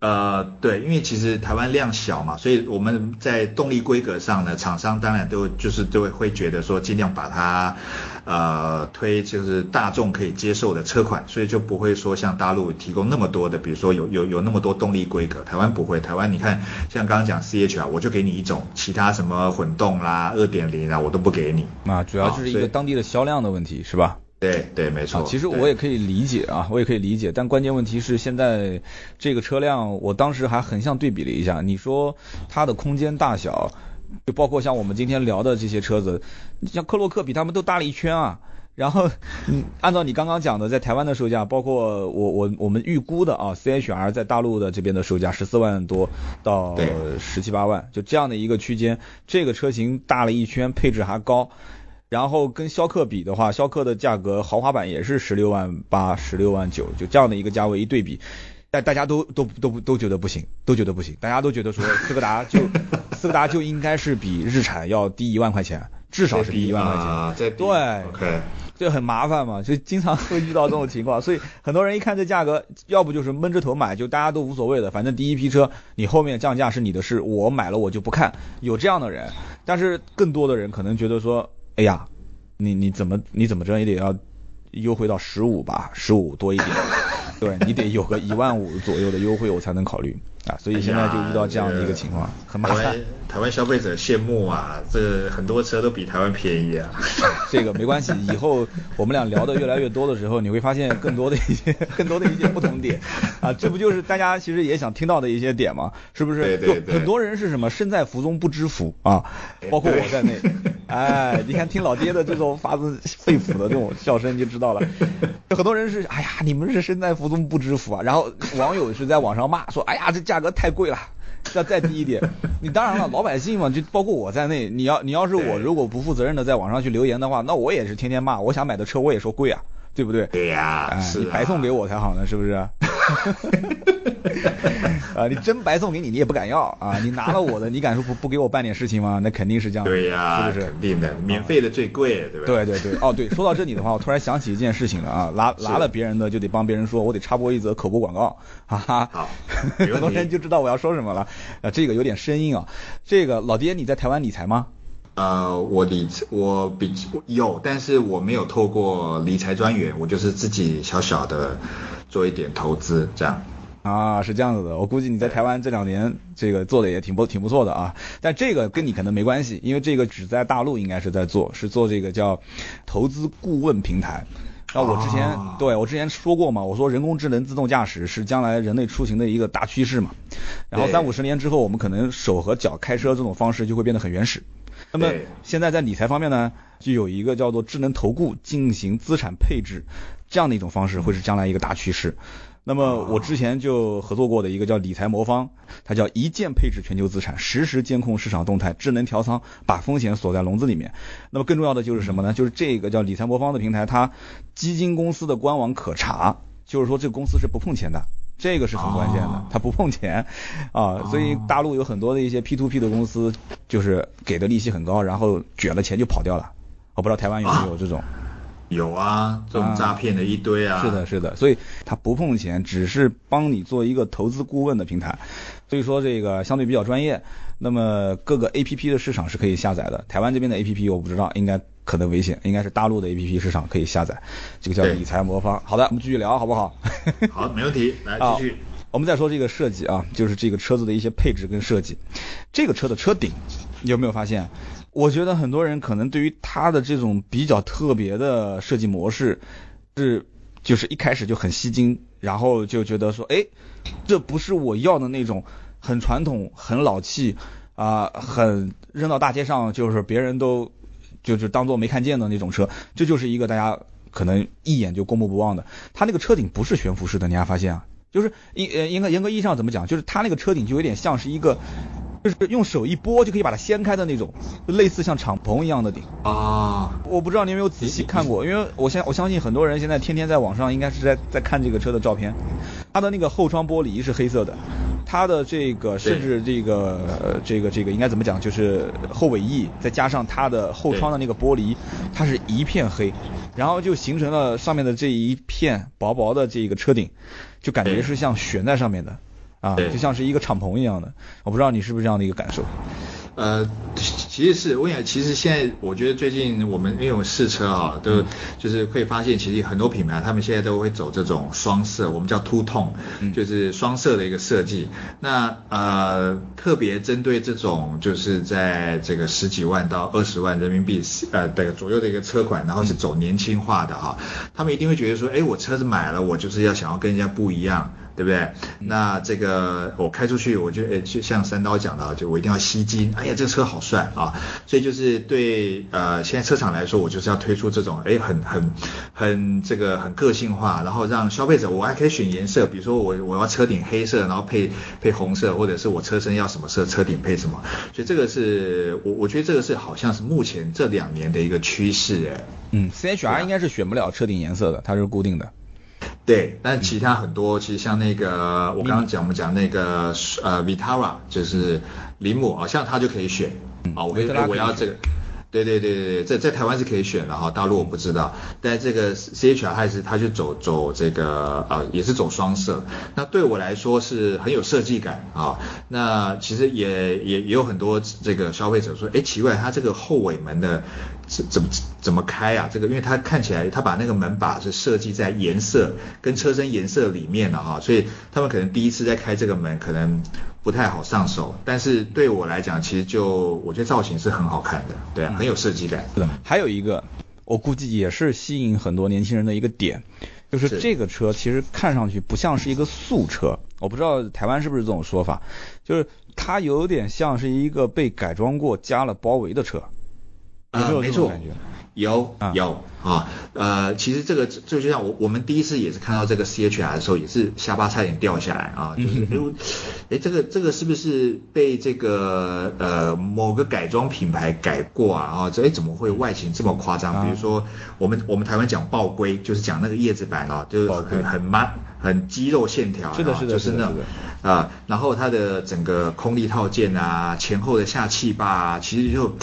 呃，对，因为其实台湾量小嘛，所以我们在动力规格上呢，厂商当然都就是都会会觉得说尽量把它呃推就是大众可以接受的车款，所以就不会说像大陆提供那么多的，比如说有有有那么多动力规格，台湾不会。台湾你看像刚刚讲 C H R，我就给你一种，其他什么混动啦、二点零啊，我都不给你。啊，主要就是一个当地的销量的问题，是吧？对对，没错。其实我也可以理解啊，我也可以理解，但关键问题是现在这个车辆，我当时还横向对比了一下，你说它的空间大小，就包括像我们今天聊的这些车子，像克洛克比他们都大了一圈啊。然后，嗯，按照你刚刚讲的，在台湾的售价，包括我我我们预估的啊，C H R 在大陆的这边的售价十四万多到十七八万，就这样的一个区间，这个车型大了一圈，配置还高。然后跟逍客比的话，逍客的价格豪华版也是十六万八、十六万九，就这样的一个价位一对比，但大家都都都都觉得不行，都觉得不行，大家都觉得说 斯柯达就斯柯达就应该是比日产要低一万块钱，至少是低一万块钱。对，OK，就很麻烦嘛，就经常会遇到这种情况，所以很多人一看这价格，要不就是闷着头买，就大家都无所谓的，反正第一批车你后面降价是你的事，我买了我就不看，有这样的人，但是更多的人可能觉得说。哎呀，你你怎么你怎么着也得要优惠到十五吧，十五多一点，对你得有个一万五左右的优惠我才能考虑。啊，所以现在就遇到这样的一个情况，很麻烦。台湾消费者羡慕啊，这很多车都比台湾便宜啊。这个没关系，以后我们俩聊的越来越多的时候，你会发现更多的一些、更多的一些不同点。啊，这不就是大家其实也想听到的一些点吗？是不是？对对对。很多人是什么身在福中不知福啊，包括我在内。哎，你看听老爹的这种发自肺腑的这种笑声就知道了。很多人是，哎呀，你们是身在福中不知福啊。然后网友是在网上骂说，哎呀，这价。价格太贵了，要再低一点。你当然了，老百姓嘛，就包括我在内，你要你要是我如果不负责任的在网上去留言的话，那我也是天天骂。我想买的车我也说贵啊，对不对？对呀，你白送给我才好呢，是不是？啊，你真白送给你，你也不敢要啊！你拿了我的，你敢说不不给我办点事情吗？那肯定是这样。对呀，是不是？肯定的，免费的最贵，对吧？对对对，哦对，说到这里的话，我突然想起一件事情了啊，拿拿了别人的就得帮别人说，我得插播一则口播广告，哈哈。好，很多人就知道我要说什么了。啊，这个有点生硬啊。这个老爹，你在台湾理财吗？呃，我理我比有，但是我没有透过理财专员，我就是自己小小的做一点投资这样。啊，是这样子的，我估计你在台湾这两年这个做的也挺不挺不错的啊。但这个跟你可能没关系，因为这个只在大陆应该是在做，是做这个叫投资顾问平台。那我之前对我之前说过嘛，我说人工智能自动驾驶是将来人类出行的一个大趋势嘛。然后三五十年之后，我们可能手和脚开车这种方式就会变得很原始。那么现在在理财方面呢，就有一个叫做智能投顾进行资产配置这样的一种方式，会是将来一个大趋势。那么我之前就合作过的一个叫理财魔方，它叫一键配置全球资产，实时监控市场动态，智能调仓，把风险锁在笼子里面。那么更重要的就是什么呢？就是这个叫理财魔方的平台，它基金公司的官网可查，就是说这个公司是不碰钱的，这个是很关键的，它不碰钱啊。所以大陆有很多的一些 P to P 的公司，就是给的利息很高，然后卷了钱就跑掉了。我不知道台湾有没有这种。有啊，这种诈骗的一堆啊。是的，是的，所以他不碰钱，只是帮你做一个投资顾问的平台，所以说这个相对比较专业。那么各个 A P P 的市场是可以下载的，台湾这边的 A P P 我不知道，应该可能危险，应该是大陆的 A P P 市场可以下载。这个叫理财魔方。好的，我们继续聊，好不好？好，没问题，来继续。我们再说这个设计啊，就是这个车子的一些配置跟设计。这个车的车顶，你有没有发现？我觉得很多人可能对于它的这种比较特别的设计模式，是就是一开始就很吸睛，然后就觉得说，哎，这不是我要的那种很传统、很老气啊、很扔到大街上就是别人都就是当做没看见的那种车，这就是一个大家可能一眼就过目不忘的。它那个车顶不是悬浮式的，你还发现啊？就是应呃严格严格意义上怎么讲，就是它那个车顶就有点像是一个，就是用手一拨就可以把它掀开的那种，就类似像敞篷一样的顶。啊，我不知道你有没有仔细看过，因为我相我相信很多人现在天天在网上应该是在在看这个车的照片，它的那个后窗玻璃是黑色的，它的这个甚至这个呃这个这个应该怎么讲，就是后尾翼再加上它的后窗的那个玻璃，它是一片黑，然后就形成了上面的这一片薄薄的这个车顶，就感觉是像悬在上面的，啊，对就像是一个敞篷一样的，我不知道你是不是这样的一个感受。呃，其实是我想，其实现在我觉得最近我们因为我们试车啊，都就是会发现，其实很多品牌他们现在都会走这种双色，我们叫凸痛，就是双色的一个设计。那呃，特别针对这种就是在这个十几万到二十万人民币呃的左右的一个车款，然后是走年轻化的哈，他们一定会觉得说，哎，我车子买了，我就是要想要跟人家不一样。对不对？那这个我开出去，我就诶，就像三刀讲的，就我一定要吸睛。哎呀，这个车好帅啊！所以就是对呃，现在车厂来说，我就是要推出这种诶，很很很这个很个性化，然后让消费者我还可以选颜色，比如说我我要车顶黑色，然后配配红色，或者是我车身要什么色，车顶配什么。所以这个是我我觉得这个是好像是目前这两年的一个趋势哎。嗯，CHR 应该是选不了车顶颜色的，它是固定的。对，但其他很多其实像那个我刚刚讲我们讲那个呃 Vitara 就是铃木啊，像它就可以选啊，我可以我要这个。对对对对对，在在台湾是可以选的哈，大陆我不知道，但这个 CHR 还是它就走走这个呃也是走双色，那对我来说是很有设计感啊。那其实也也也有很多这个消费者说，哎奇怪，它这个后尾门的怎怎么怎么开啊？这个因为它看起来它把那个门把是设计在颜色跟车身颜色里面了哈，所以他们可能第一次在开这个门可能不太好上手，但是对我来讲，其实就我觉得造型是很好看的，对啊，很有设计感。是的，还有一个，我估计也是吸引很多年轻人的一个点，就是是。这个车其实看上去不像是一个素车，我不知道台湾是不是这种说法，就是它有点像是一个被改装过加了包围的车，有没啊，有没错。这种感觉？，有啊。有啊，呃，其实这个这就像我我们第一次也是看到这个 CHR 的时候，也是下巴差点掉下来啊，就是哎这个这个是不是被这个呃某个改装品牌改过啊？啊，这哎怎么会外形这么夸张？啊比如说我们我们台湾讲豹龟，就是讲那个叶子板啊，就是很很 man 很肌肉线条啊，是的是的就是的啊，然后它的整个空力套件啊，前后的下气坝啊，其实就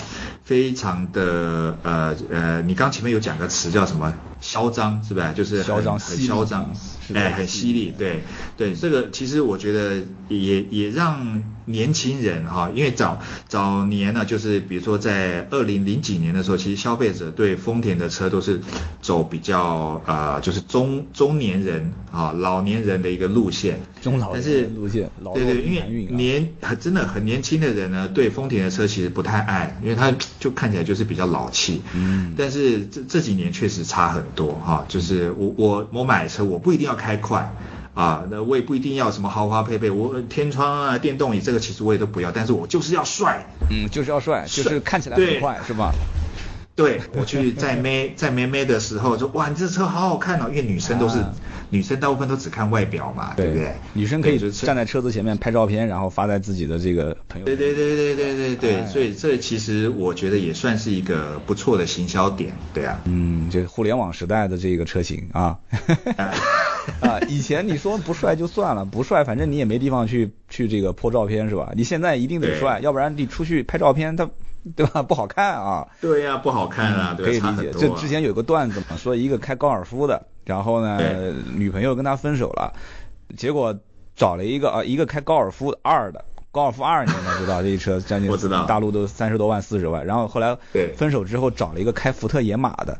非常的呃呃，你刚前面有讲个词叫什么嚣张，是吧？就是很很嚣张哎，很犀利，对对，这个其实我觉得也也让年轻人哈，因为早早年呢，就是比如说在二零零几年的时候，其实消费者对丰田的车都是走比较呃，就是中中年人啊老年人的一个路线，中老路线对对，因为年很真的很年轻的人呢，对丰田的车其实不太爱，因为它就看起来就是比较老气。嗯但是这这几年确实差很多哈，就是我我我买车我不一定要开快。啊，那我也不一定要什么豪华配备，我天窗啊、电动椅这个其实我也都不要，但是我就是要帅。嗯，就是要帅，就是看起来很对快，是吧？对我去在 妹在妹妹的时候就哇，你这车好好看哦，因为女生都是、啊女生大部分都只看外表嘛，对不对？女生可以是站在车子前面拍照片，然后发在自己的这个朋友圈。对对对对对对对，哎所以这其实我觉得也算是一个不错的行销点，对啊。嗯，这互联网时代的这个车型啊，啊，以前你说不帅就算了，不帅反正你也没地方去去这个破照片是吧？你现在一定得帅，要不然你出去拍照片，它对吧不好看啊。对呀、不好看啊？可以理解。这之前有个段子嘛，说一个开高尔夫的，然后呢，女朋友跟他分手了，结果找了一个啊，一个开高尔夫二的。高尔夫二你们知道这一车 将近我知道大陆都三十多万四十万，然后后来对分手之后找了一个开福特野马的，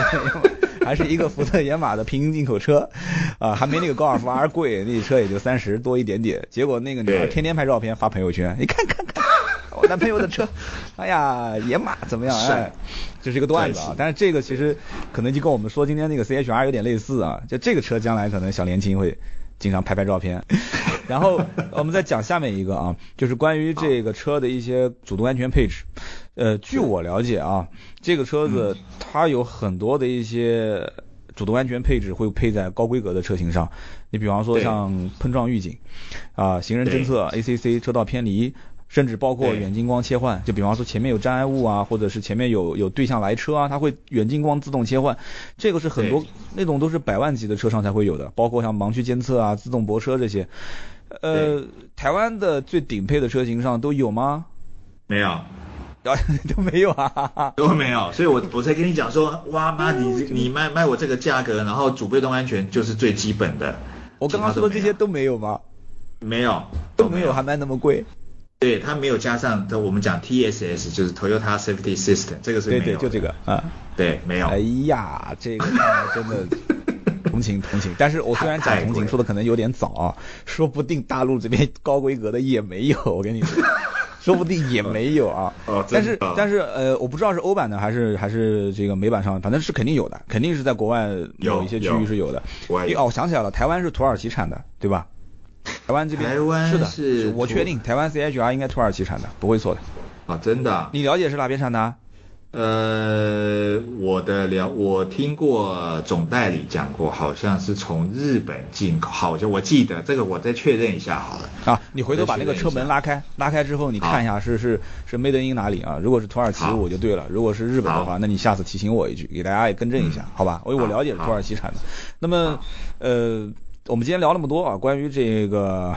还是一个福特野马的平行进口车，啊，还没那个高尔夫 R 贵，那车也就三十多一点点。结果那个女孩天天拍照片发朋友圈，你看看看，我男朋友的车，哎呀，野马怎么样？哎，这是一个段子啊。但是这个其实可能就跟我们说今天那个 C H R 有点类似啊。就这个车将来可能小年轻会经常拍拍照片。然后我们再讲下面一个啊，就是关于这个车的一些主动安全配置。呃，据我了解啊，这个车子它有很多的一些主动安全配置会配在高规格的车型上。你比方说像碰撞预警，啊，行人侦测、ACC、车道偏离，甚至包括远近光切换。就比方说前面有障碍物啊，或者是前面有有对向来车啊，它会远近光自动切换。这个是很多那种都是百万级的车上才会有的，包括像盲区监测啊、自动泊车这些。呃，台湾的最顶配的车型上都有吗？没有。都没有啊，都没有，所以我我才跟你讲说，哇妈，你你卖卖我这个价格，然后主被动安全就是最基本的。我刚刚说的这些都没有吗？没有，都没有，还卖那么贵。对，它没有加上的，我们讲 TSS 就是 Toyota Safety System，这个是对对，就这个啊，对，没有。哎呀，这个 真的同情同情，但是我虽然讲同情说的可能有点早啊，说不定大陆这边高规格的也没有，我跟你说。说不定也没有啊，但是但是呃，我不知道是欧版的还是还是这个美版上，反正是肯定有的，肯定是在国外有一些区域是有的。哦，我想起来了，台湾是土耳其产的，对吧？台湾这边是的，是我确定台湾 C H R 应该土耳其产的，不会错的。啊，真的？你了解是哪边产的？呃，我的了，我听过总代理讲过，好像是从日本进口，好像我记得这个，我再确认一下好了。啊，你回头把那个车门拉开，拉开之后你看一下是是是 Made in 哪里啊？如果是土耳其我就对了，如果是日本的话，那你下次提醒我一句，给大家也更正一下，好吧？因为我了解是土耳其产的。那么，呃，我们今天聊那么多啊，关于这个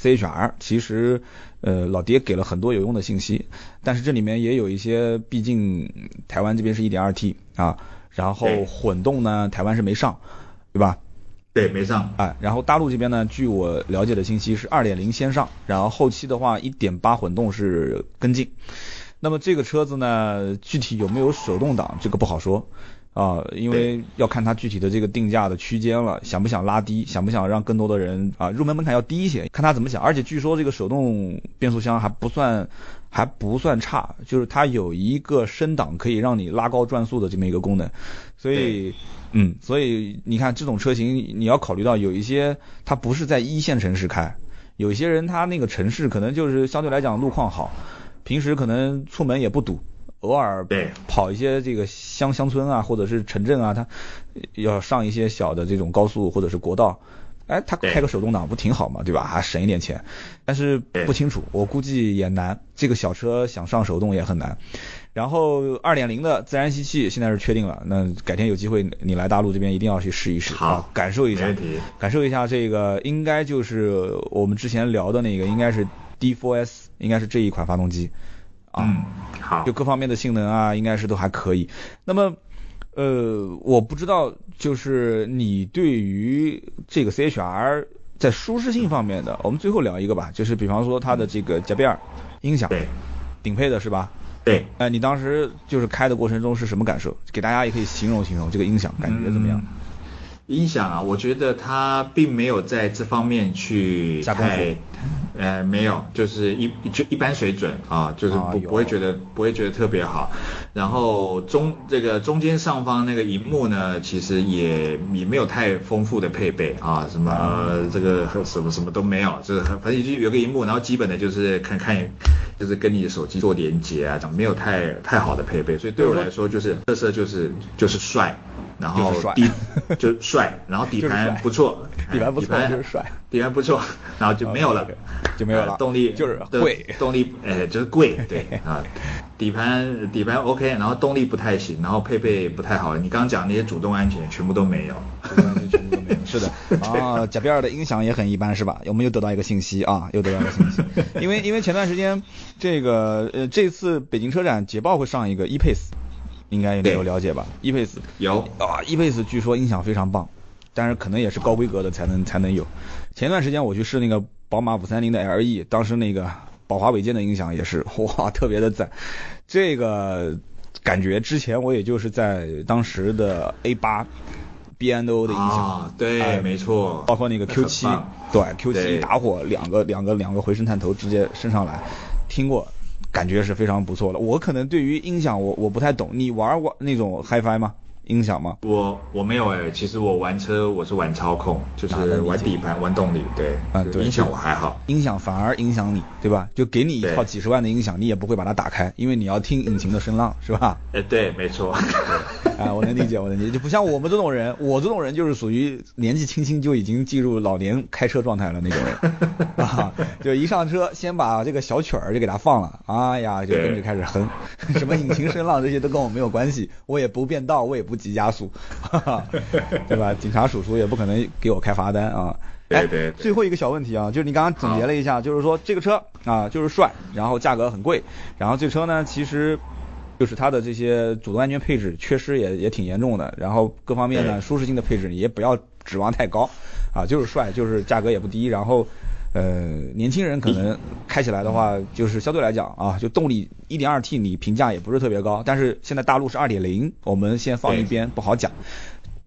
CHR，其实。呃，老爹给了很多有用的信息，但是这里面也有一些，毕竟台湾这边是一点二 T 啊，然后混动呢，台湾是没上，对吧？对，没上。哎，然后大陆这边呢，据我了解的信息是二点零先上，然后后期的话一点八混动是跟进。那么这个车子呢，具体有没有手动挡，这个不好说。啊，因为要看它具体的这个定价的区间了，想不想拉低，想不想让更多的人啊入门门槛要低一些，看他怎么想。而且据说这个手动变速箱还不算还不算差，就是它有一个升档可以让你拉高转速的这么一个功能。所以，嗯，所以你看这种车型，你要考虑到有一些它不是在一线城市开，有些人他那个城市可能就是相对来讲路况好，平时可能出门也不堵。偶尔跑一些这个乡乡村啊，或者是城镇啊，他要上一些小的这种高速或者是国道，哎，他开个手动挡不挺好嘛，对吧？还省一点钱。但是不清楚，我估计也难。这个小车想上手动也很难。然后二点零的自然吸气现在是确定了，那改天有机会你来大陆这边一定要去试一试好，感受一下，感受一下这个应该就是我们之前聊的那个，应该是 D4S，应该是这一款发动机。嗯，好，就各方面的性能啊，应该是都还可以。那么，呃，我不知道，就是你对于这个 CHR 在舒适性方面的，我们最后聊一个吧，就是比方说它的这个夹边音响，对，顶配的是吧？对，哎，你当时就是开的过程中是什么感受？给大家也可以形容形容这个音响感觉怎么样？音响啊，我觉得它并没有在这方面去太，呃，没有，就是一就一般水准啊，就是不不会觉得不会觉得特别好。然后中这个中间上方那个荧幕呢，其实也也没有太丰富的配备啊，什么这个什么什么都没有，就是反正就有个荧幕，然后基本的就是看看，就是跟你的手机做连接啊，这样没有太太好的配备，所以对我来说就是特色就是就是帅。然后底就帅，然后底盘不错，底盘不错就是帅，底盘不错，然后就没有了，就没有了。动力就是贵，动力哎就是贵，对 啊，底盘底盘 OK，然后动力不太行，然后配备不太好。你刚刚讲那些主动安全全部都没有，全部都没有。是的 啊，贾贝尔的音响也很一般是吧？我们又得到一个信息啊，又得到一个信息，因为因为前段时间这个呃这次北京车展捷豹会上一个 E-Pace。应该也有了解吧？E-Pace 有啊，E-Pace 据说音响非常棒，但是可能也是高规格的才能才能有。前段时间我去试那个宝马五三零的 LE，当时那个宝华韦健的音响也是 哇，特别的赞。这个感觉之前我也就是在当时的 A 八 B N O 的音响，对，没错，包括那个 Q 七，对，Q 七打火两个两个两个回声探头直接升上来，听过。感觉是非常不错的。我可能对于音响我我不太懂，你玩过那种 HiFi 吗？音响吗？我我没有哎，其实我玩车我是玩操控，就是玩底盘、玩动力，对，啊对音响我还好。音响反而影响你，对吧？就给你一套几十万的音响，你也不会把它打开，因为你要听引擎的声浪，是吧？哎，对，没错。啊，我能理解，我能理解，就不像我们这种人，我这种人就是属于年纪轻轻就已经进入老年开车状态了那种人 啊，就一上车先把这个小曲儿就给它放了，哎呀，就跟着开始哼，什么引擎声浪这些都跟我没有关系，我也不变道，我也不急加速，哈哈，对吧？警察叔叔也不可能给我开罚单啊。哎对对对最后一个小问题啊，就是你刚刚总结了一下，就是说这个车啊，就是帅，然后价格很贵，然后这车呢，其实就是它的这些主动安全配置缺失也也挺严重的，然后各方面呢舒适性的配置也不要指望太高，啊，就是帅，就是价格也不低，然后呃年轻人可能开起来的话，就是相对来讲啊，就动力 1.2T 你评价也不是特别高，但是现在大陆是2.0，我们先放一边不好讲。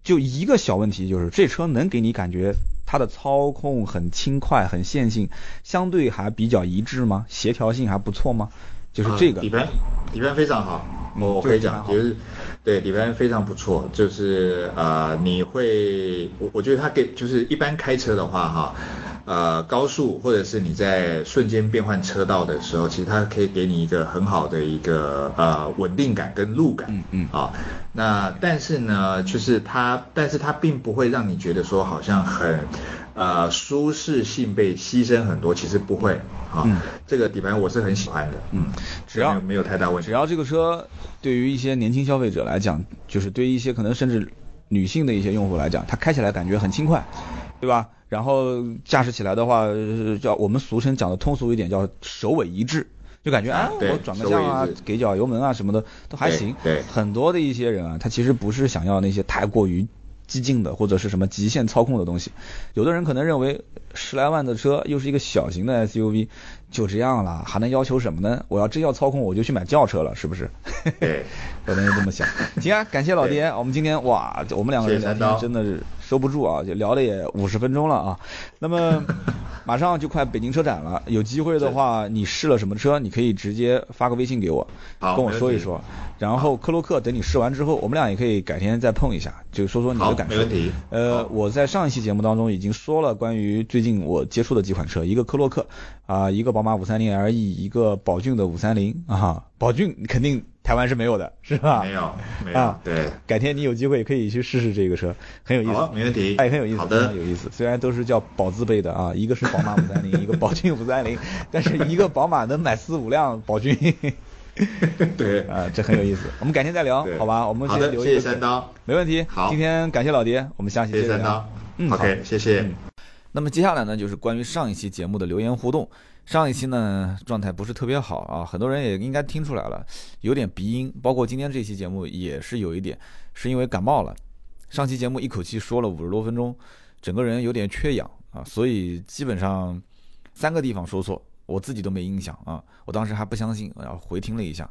就一个小问题，就是这车能给你感觉它的操控很轻快、很线性，相对还比较一致吗？协调性还不错吗？就是这个啊底盘底盘非常好，嗯我我可以讲，就是对底盘非常不错，就是呃你会我我觉得它给就是一般开车的话哈。呃，高速或者是你在瞬间变换车道的时候，其实它可以给你一个很好的一个呃稳定感跟路感。嗯嗯啊，那但是呢，就是它，但是它并不会让你觉得说好像很呃舒适性被牺牲很多，其实不会啊。嗯这个底盘我是很喜欢的，嗯，只要没有没有太大问题。只要这个车对于一些年轻消费者来讲，就是对于一些可能甚至女性的一些用户来讲，它开起来感觉很轻快，对吧？然后驾驶起来的话，呃叫我们俗称讲的通俗一点，叫首尾一致。就感觉啊我转个向啊给脚油门啊什么的都还对行。对很多的一些人啊，他其实不是想要那些太过于激进的或者是什么极限操控的东西。有的人可能认为十来万的车又是一个小型的 SUV，就这样了，还能要求什么呢？我要真要操控，我就去买轿车了，是不是？对，有的人这么想。行啊，感谢老爹，我们今天哇，我们两个人聊天真的是收不住啊，就聊了也五十分钟了啊。那么 马上就快北京车展了，有机会的话，你试了什么车，你可以直接发个微信给我，跟我说一说。然后克洛克等你试完之后，我们俩也可以改天再碰一下，就说说你的感受。没问题呃，我在上一期节目当中已经说了关于最近我接触的几款车，一个克洛克啊、一个宝马五三零 LE，一个宝骏的五三零啊，宝骏肯定台湾是没有的，是吧？没有没有啊，对，改天你有机会可以去试试这个车，很有意思好，没问题哎，很有意思，好的非常有意思。虽然都是叫宝字辈的啊，一个是宝马五三零，一个宝骏五三零，但是一个宝马能买四五辆宝骏，对啊，这很有意思。我们改天再聊，好吧？我们好留一个谢三刀，没问题。好今天感谢老爹，我们下期接着聊谢谢三刀。嗯好，OK，谢谢。嗯那么接下来呢，就是关于上一期节目的留言互动。上一期呢状态不是特别好啊，很多人也应该听出来了，有点鼻音，包括今天这期节目也是有一点，是因为感冒了。上期节目一口气说了五十多分钟，整个人有点缺氧啊，所以基本上三个地方说错，我自己都没印象啊。我当时还不相信，然后回听了一下，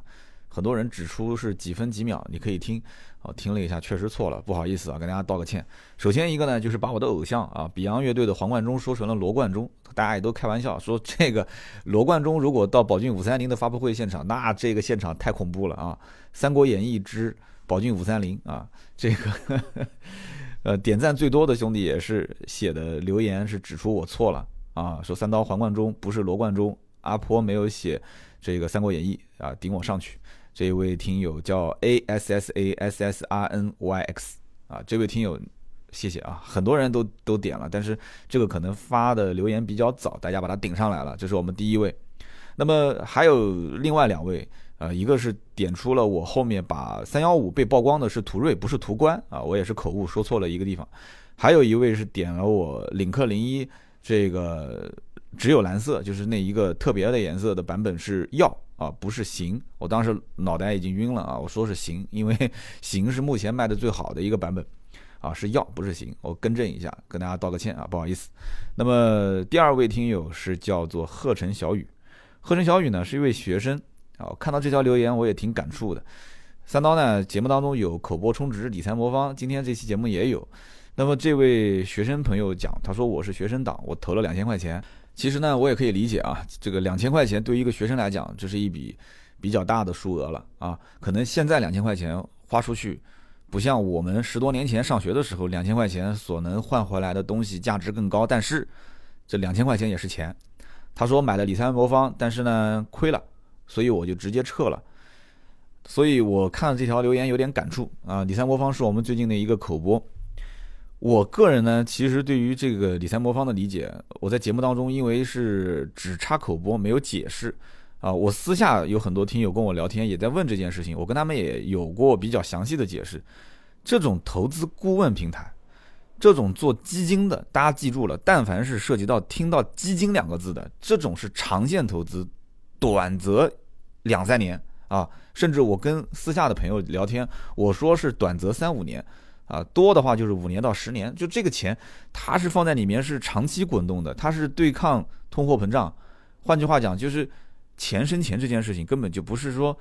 很多人指出是几分几秒，你可以听。哦，听了一下，确实错了，不好意思啊，跟大家道个歉。首先一个呢，就是把我的偶像啊，比洋乐队的黄贯中说成了罗贯中，大家也都开玩笑说这个罗贯中如果到宝骏五三零的发布会现场，那这个现场太恐怖了啊！《三国演义之宝骏五三零》啊，这个 呃点赞最多的兄弟也是写的留言是指出我错了啊，说三刀黄贯中不是罗贯中，阿坡没有写这个《三国演义》啊，顶我上去。这一位听友叫 A S S A S S R N Y X 啊，这位听友，谢谢啊，很多人都都点了，但是这个可能发的留言比较早，大家把它顶上来了，这是我们第一位。那么还有另外两位，呃，一个是点出了我后面把三幺五被曝光的是途锐，不是途观啊，我也是口误说错了一个地方。还有一位是点了我领克零一这个只有蓝色，就是那一个特别的颜色的版本是耀。啊，不是行，我当时脑袋已经晕了啊！我说是行，因为 行是目前卖的最好的一个版本，啊是耀不是行，我更正一下，跟大家道个歉啊，不好意思。那么第二位听友是叫做贺晨小雨，贺晨小雨呢是一位学生啊，看到这条留言我也挺感触的。三刀呢节目当中有口播充值理财魔方，今天这期节目也有。那么这位学生朋友讲，他说我是学生党，我投了两千块钱。其实呢，我也可以理解啊，这个两千块钱对于一个学生来讲，这是一笔比较大的数额了啊。可能现在两千块钱花出去，不像我们十多年前上学的时候，两千块钱所能换回来的东西价值更高。但是这两千块钱也是钱。他说买了理财魔方，但是呢亏了，所以我就直接撤了。所以我看了这条留言有点感触啊。理财魔方是我们最近的一个口播。我个人呢，其实对于这个理财魔方的理解，我在节目当中因为是只插口播没有解释啊。我私下有很多听友跟我聊天，也在问这件事情，我跟他们也有过比较详细的解释。这种投资顾问平台，这种做基金的，大家记住了，但凡是涉及到听到基金两个字的，这种是长线投资，短则两三年啊，甚至我跟私下的朋友聊天，我说是短则三五年。啊，多的话就是五年到十年，就这个钱，它是放在里面是长期滚动的，它是对抗通货膨胀。换句话讲，就是钱生钱这件事情根本就不是说，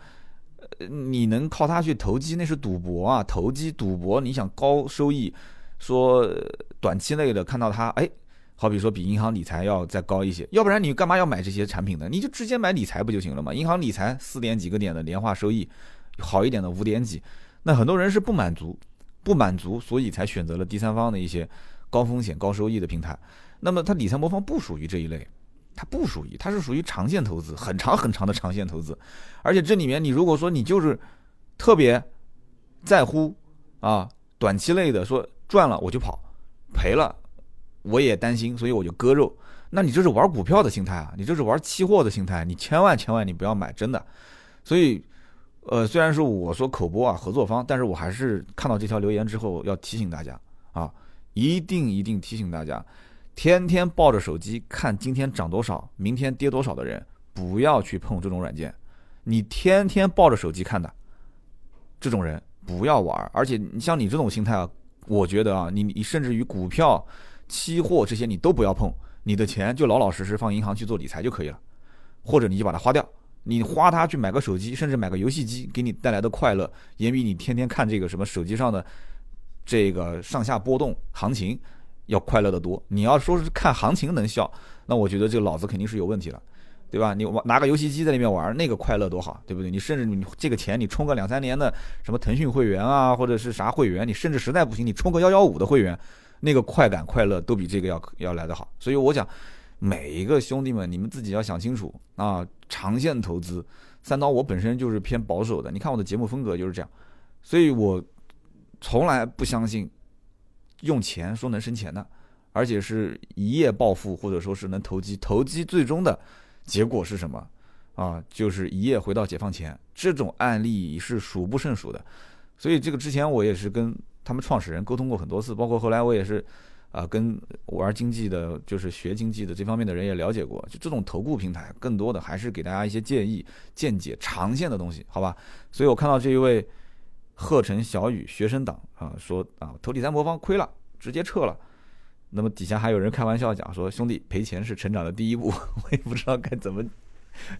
呃，你能靠它去投机，那是赌博啊！投机赌博，你想高收益，说短期内的看到它，哎，好比说比银行理财要再高一些，要不然你干嘛要买这些产品呢？你就直接买理财不就行了吗？银行理财四点几个点的年化收益，好一点的五点几，那很多人是不满足。不满足，所以才选择了第三方的一些高风险高收益的平台。那么它理财魔方不属于这一类，它不属于，它是属于长线投资，很长很长的长线投资。而且这里面你如果说你就是特别在乎啊短期类的，说赚了我就跑，赔了我也担心，所以我就割肉。那你这是玩股票的心态啊，你这是玩期货的心态，你千万千万你不要买，真的。所以。呃，虽然说我说口播啊合作方，但是我还是看到这条留言之后要提醒大家啊，一定一定提醒大家，天天抱着手机看今天涨多少，明天跌多少的人，不要去碰这种软件。你天天抱着手机看的这种人不要玩。而且你像你这种心态啊，我觉得啊，你你甚至于股票、期货这些你都不要碰，你的钱就老老实实放银行去做理财就可以了，或者你就把它花掉。你花它去买个手机，甚至买个游戏机，给你带来的快乐，也比你天天看这个什么手机上的这个上下波动行情要快乐的多。你要说是看行情能笑，那我觉得这个脑子肯定是有问题了，对吧？你玩拿个游戏机在那边玩，那个快乐多好，对不对？你甚至你这个钱你充个两三年的什么腾讯会员啊，或者是啥会员，你甚至实在不行，你充个幺幺五的会员，那个快感快乐都比这个要要来得好。所以我讲。每一个兄弟们，你们自己要想清楚啊！长线投资，三刀我本身就是偏保守的。你看我的节目风格就是这样，所以我从来不相信用钱说能生钱的，而且是一夜暴富或者说是能投机。投机最终的结果是什么啊？就是一夜回到解放前。这种案例是数不胜数的。所以这个之前我也是跟他们创始人沟通过很多次，包括后来我也是。啊，跟玩经济的，就是学经济的这方面的人也了解过，就这种投顾平台，更多的还是给大家一些建议、见解、长线的东西，好吧？所以我看到这一位鹤城小雨学生党啊，说啊，投理财魔方亏了，直接撤了。那么底下还有人开玩笑讲说，兄弟赔钱是成长的第一步，我也不知道该怎么。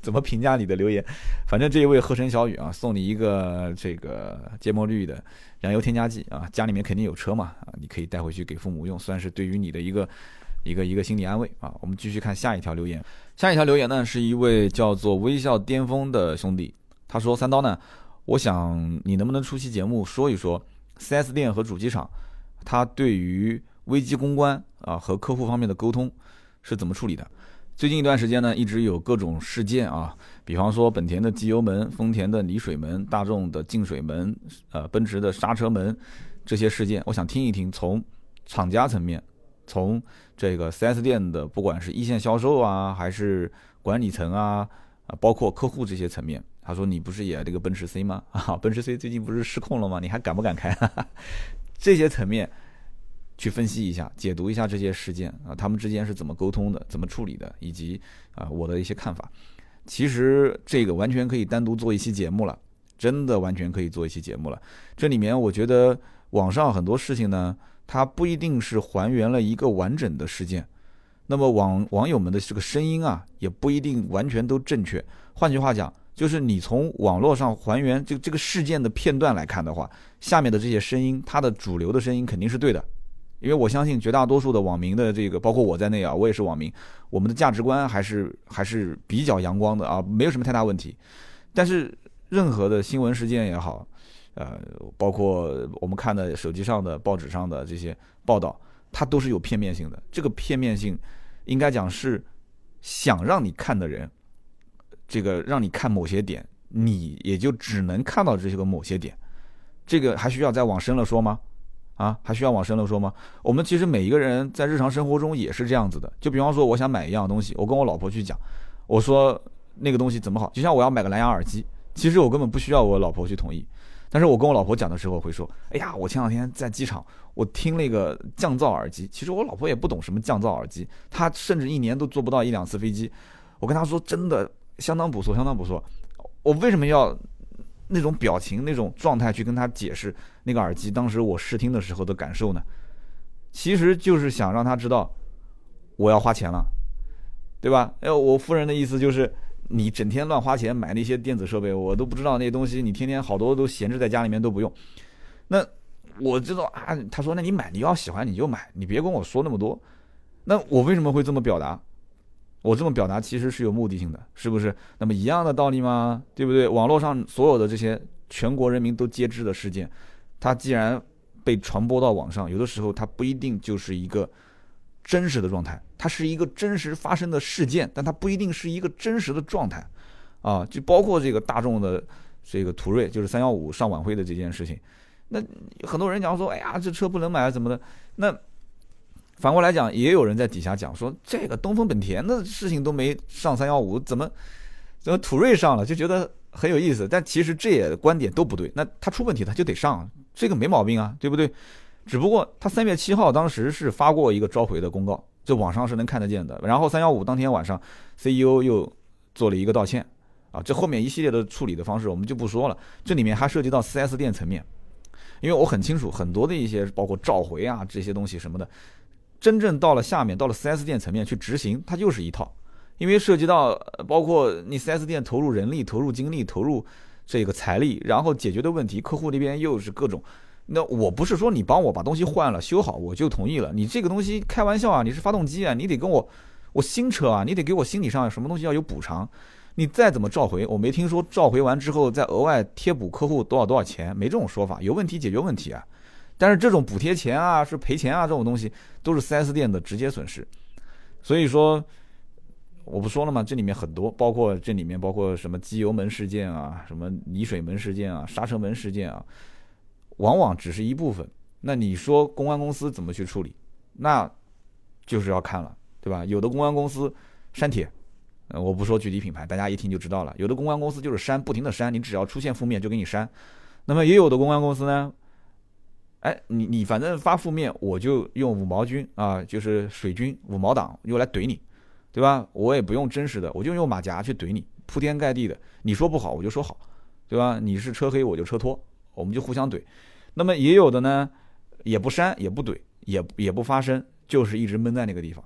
怎么评价你的留言？反正这一位鹤城小雨啊，送你一个这个芥末绿的燃油添加剂啊，家里面肯定有车嘛啊，你可以带回去给父母用，算是对于你的一个一个一个心理安慰啊。我们继续看下一条留言，下一条留言呢是一位叫做微笑巅峰的兄弟，他说三刀呢，我想你能不能出期节目说一说 4S 店和主机厂他对于危机公关啊和客户方面的沟通是怎么处理的？最近一段时间呢，一直有各种事件啊，比方说本田的机油门、丰田的离水门、大众的进水门、呃，奔驰的刹车门这些事件，我想听一听，从厂家层面，从这个 4S 店的不管是一线销售啊，还是管理层啊，啊，包括客户这些层面，他说你不是也这个奔驰 C 吗？啊，奔驰 C 最近不是失控了吗？你还敢不敢开？这些层面。去分析一下、解读一下这些事件啊，他们之间是怎么沟通的、怎么处理的，以及啊我的一些看法。其实这个完全可以单独做一期节目了，真的完全可以做一期节目了。这里面我觉得网上很多事情呢，它不一定是还原了一个完整的事件，那么网网友们的这个声音啊，也不一定完全都正确。换句话讲，就是你从网络上还原这这个事件的片段来看的话，下面的这些声音，它的主流的声音肯定是对的。因为我相信绝大多数的网民的这个，包括我在内啊，我也是网民，我们的价值观还是还是比较阳光的啊，没有什么太大问题。但是任何的新闻事件也好，呃，包括我们看的手机上的、报纸上的这些报道，它都是有片面性的。这个片面性，应该讲是想让你看的人，这个让你看某些点，你也就只能看到这些个某些点。这个还需要再往深了说吗？啊，还需要往深了说吗？我们其实每一个人在日常生活中也是这样子的。就比方说，我想买一样东西，我跟我老婆去讲，我说那个东西怎么好？就像我要买个蓝牙耳机，其实我根本不需要我老婆去同意。但是我跟我老婆讲的时候会说，哎呀，我前两天在机场，我听那个降噪耳机。其实我老婆也不懂什么降噪耳机，她甚至一年都坐不到一两次飞机。我跟她说，真的相当不错，相当不错。我为什么要？那种表情、那种状态去跟他解释那个耳机当时我试听的时候的感受呢？其实就是想让他知道我要花钱了，对吧？哎，我夫人的意思就是你整天乱花钱买那些电子设备，我都不知道那些东西，你天天好多都闲置在家里面都不用。那我知道啊，他说那你买，你要喜欢你就买，你别跟我说那么多。那我为什么会这么表达？我这么表达其实是有目的性的，是不是？那么一样的道理吗？对不对？网络上所有的这些全国人民都皆知的事件，它既然被传播到网上，有的时候它不一定就是一个真实的状态，它是一个真实发生的事件，但它不一定是一个真实的状态，啊，就包括这个大众的这个途锐，就是三幺五上晚会的这件事情，那很多人讲说，哎呀，这车不能买怎么的？那。反过来讲，也有人在底下讲说，这个东风本田的事情都没上三幺五，怎么怎么途锐上了，就觉得很有意思。但其实这也观点都不对。那他出问题他就得上，这个没毛病啊，对不对？只不过他三月七号当时是发过一个召回的公告，这网上是能看得见的。然后三幺五当天晚上，CEO 又做了一个道歉，啊，这后面一系列的处理的方式我们就不说了。这里面还涉及到 4S 店层面，因为我很清楚很多的一些包括召回啊这些东西什么的。真正到了下面，到了 4S 店层面去执行，它就是一套，因为涉及到包括你 4S 店投入人力、投入精力、投入这个财力，然后解决的问题，客户那边又是各种。那我不是说你帮我把东西换了、修好我就同意了，你这个东西开玩笑啊，你是发动机啊，你得跟我，我新车啊，你得给我心理上什么东西要有补偿。你再怎么召回，我没听说召回完之后再额外贴补客户多少多少钱，没这种说法，有问题解决问题啊。但是这种补贴钱啊，是赔钱啊，这种东西都是 4S 店的直接损失。所以说，我不说了吗？这里面很多，包括这里面包括什么机油门事件啊，什么泥水门事件啊，刹车门事件啊，往往只是一部分。那你说公安公司怎么去处理？那就是要看了，对吧？有的公安公司删帖，呃，我不说具体品牌，大家一听就知道了。有的公关公司就是删，不停的删，你只要出现负面就给你删。那么也有的公关公司呢？哎，你你反正发负面，我就用五毛军啊，就是水军五毛党又来怼你，对吧？我也不用真实的，我就用马甲去怼你，铺天盖地的。你说不好，我就说好，对吧？你是车黑，我就车托，我们就互相怼。那么也有的呢，也不删，也不怼，也也不发声，就是一直闷在那个地方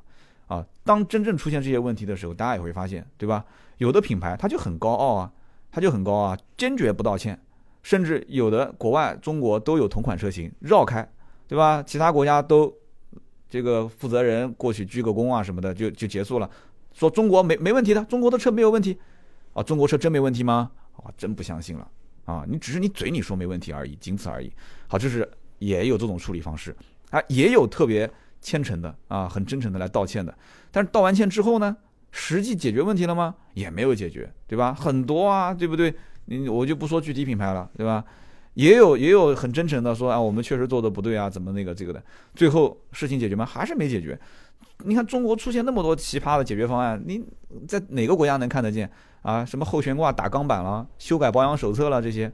啊。当真正出现这些问题的时候，大家也会发现，对吧？有的品牌他就很高傲啊，他就很高傲啊，坚决不道歉。甚至有的国外、中国都有同款车型绕开，对吧？其他国家都这个负责人过去鞠个躬啊什么的，就就结束了。说中国没没问题的，中国的车没有问题啊？中国车真没问题吗？啊，真不相信了啊！你只是你嘴里说没问题而已，仅此而已。好，这是也有这种处理方式啊，也有特别虔诚的啊，很真诚的来道歉的。但是道完歉之后呢，实际解决问题了吗？也没有解决，对吧？很多啊，对不对？你我就不说具体品牌了，对吧？也有也有很真诚的说啊，我们确实做的不对啊，怎么那个这个的，最后事情解决吗？还是没解决。你看中国出现那么多奇葩的解决方案，你在哪个国家能看得见啊？什么后悬挂打钢板了，修改保养手册了这些，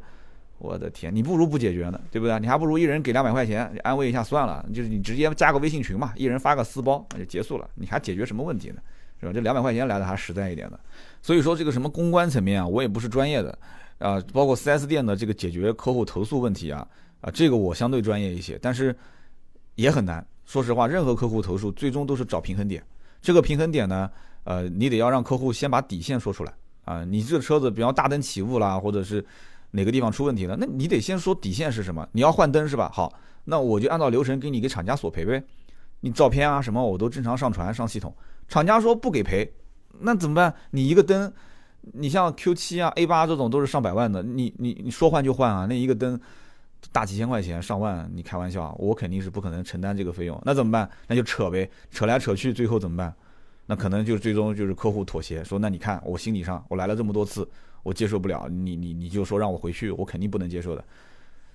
我的天，你不如不解决呢，对不对？你还不如一人给两百块钱安慰一下算了，就是你直接加个微信群嘛，一人发个私包就结束了，你还解决什么问题呢？是吧？这两百块钱来的还实在一点的。所以说这个什么公关层面啊，我也不是专业的。啊，包括 4S 店的这个解决客户投诉问题啊，啊，这个我相对专业一些，但是也很难。说实话，任何客户投诉最终都是找平衡点。这个平衡点呢，呃，你得要让客户先把底线说出来啊。你这车子，比方大灯起雾啦，或者是哪个地方出问题了，那你得先说底线是什么。你要换灯是吧？好，那我就按照流程给你给厂家索赔呗。你照片啊什么我都正常上传上系统，厂家说不给赔，那怎么办？你一个灯，你像 Q 七啊 A 八这种都是上百万的，你你你说换就换啊，那一个灯大几千块钱上万，你开玩笑，我肯定是不可能承担这个费用，那怎么办？那就扯呗，扯来扯去，最后怎么办？那可能就最终就是客户妥协，说那你看我心理上我来了这么多次，我接受不了，你你你就说让我回去，我肯定不能接受的。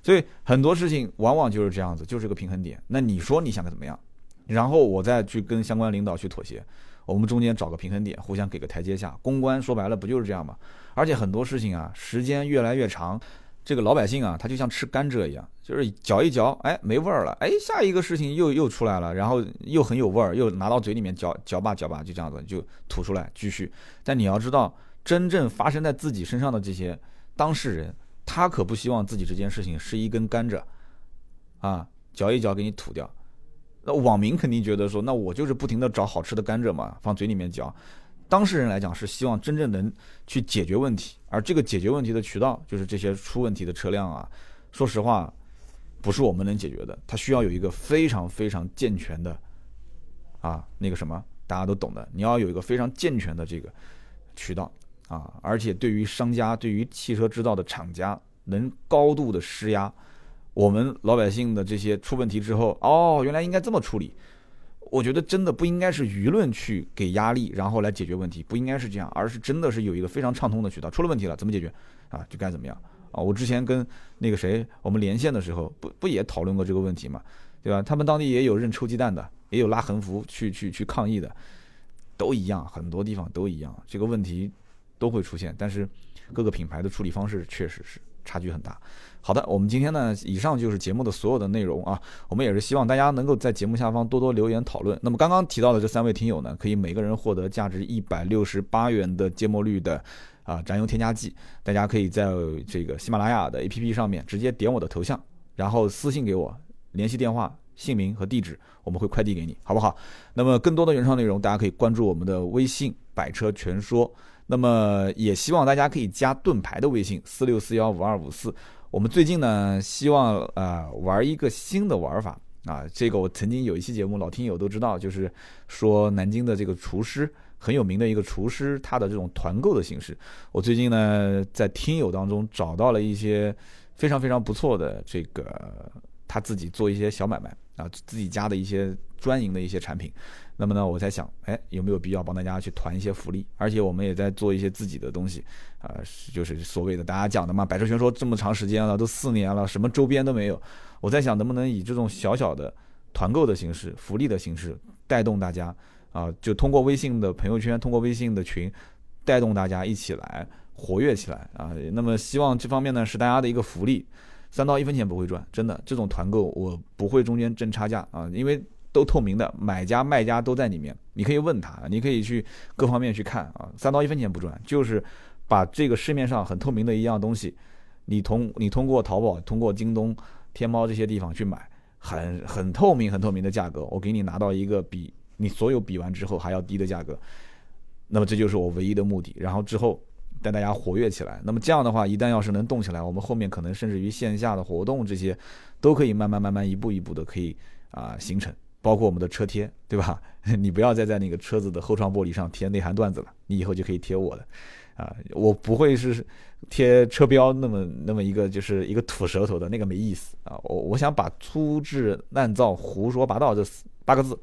所以很多事情往往就是这样子，就是个平衡点。那你说你想怎么样？然后我再去跟相关领导去妥协，我们中间找个平衡点，互相给个台阶下。公关说白了不就是这样吗？而且很多事情啊，时间越来越长，这个老百姓啊，他就像吃甘蔗一样，就是嚼一嚼，哎，没味儿了，哎，下一个事情又又出来了，然后又很有味儿，又拿到嘴里面嚼嚼吧嚼吧，就这样子就吐出来继续。但你要知道，真正发生在自己身上的这些当事人，他可不希望自己这件事情是一根甘蔗，啊，嚼一嚼给你吐掉。那网民肯定觉得说，那我就是不停的找好吃的甘蔗嘛，放嘴里面嚼。当事人来讲是希望真正能去解决问题，而这个解决问题的渠道就是这些出问题的车辆啊。说实话，不是我们能解决的，它需要有一个非常非常健全的啊那个什么，大家都懂的，你要有一个非常健全的这个渠道啊，而且对于商家、对于汽车制造的厂家，能高度的施压。我们老百姓的这些出问题之后，哦，原来应该这么处理。我觉得真的不应该是舆论去给压力，然后来解决问题，不应该是这样，而是真的是有一个非常畅通的渠道。出了问题了，怎么解决啊？就该怎么样啊？我之前跟那个谁我们连线的时候，不不也讨论过这个问题嘛？对吧？他们当地也有认臭鸡蛋的，也有拉横幅去去去抗议的，都一样，很多地方都一样，这个问题都会出现。但是各个品牌的处理方式确实是差距很大。好的，我们今天呢，以上就是节目的所有的内容啊。我们也是希望大家能够在节目下方多多留言讨论。那么刚刚提到的这三位听友呢，可以每个人获得价值一百六十八元的芥末绿的啊燃油添加剂。大家可以在这个喜马拉雅的 APP 上面直接点我的头像，然后私信给我联系电话、姓名和地址，我们会快递给你，好不好？那么更多的原创内容，大家可以关注我们的微信“百车全说”。那么也希望大家可以加盾牌的微信四六四幺五二五四。我们最近呢，希望啊玩一个新的玩法啊，这个我曾经有一期节目，老听友都知道，就是说南京的这个厨师很有名的一个厨师，他的这种团购的形式。我最近呢，在听友当中找到了一些非常非常不错的这个他自己做一些小买卖啊，自己家的一些专营的一些产品。那么呢，我在想，哎，有没有必要帮大家去团一些福利？而且我们也在做一些自己的东西，啊，就是所谓的大家讲的嘛，百车全说这么长时间了，都四年了，什么周边都没有。我在想，能不能以这种小小的团购的形式、福利的形式，带动大家啊，就通过微信的朋友圈，通过微信的群，带动大家一起来活跃起来啊。那么希望这方面呢，是大家的一个福利，三刀一分钱不会赚，真的，这种团购我不会中间挣差价啊，因为。都透明的，买家卖家都在里面，你可以问他，你可以去各方面去看啊，三刀一分钱不赚，就是把这个市面上很透明的一样东西，你通你通过淘宝、通过京东、天猫这些地方去买，很很透明、很透明的价格，我给你拿到一个比你所有比完之后还要低的价格，那么这就是我唯一的目的。然后之后带大家活跃起来，那么这样的话，一旦要是能动起来，我们后面可能甚至于线下的活动这些，都可以慢慢慢慢一步一步的可以啊形成。包括我们的车贴，对吧？你不要再在那个车子的后窗玻璃上贴内涵段子了，你以后就可以贴我的，啊，我不会是贴车标那么那么一个就是一个吐舌头的那个没意思啊。我我想把粗制滥造、胡说八道这八个字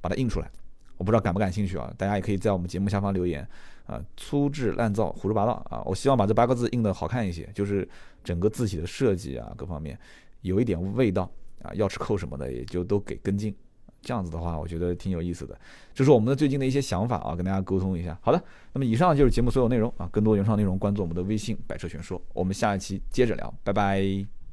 把它印出来，我不知道感不感兴趣啊？大家也可以在我们节目下方留言啊。粗制滥造、胡说八道啊！我希望把这八个字印的好看一些，就是整个字体的设计啊，各方面有一点味道啊，钥匙扣什么的也就都给跟进。这样子的话，我觉得挺有意思的，这是我们的最近的一些想法啊，跟大家沟通一下。好的，那么以上就是节目所有内容啊，更多原创内容关注我们的微信“百车全说”，我们下一期接着聊，拜拜。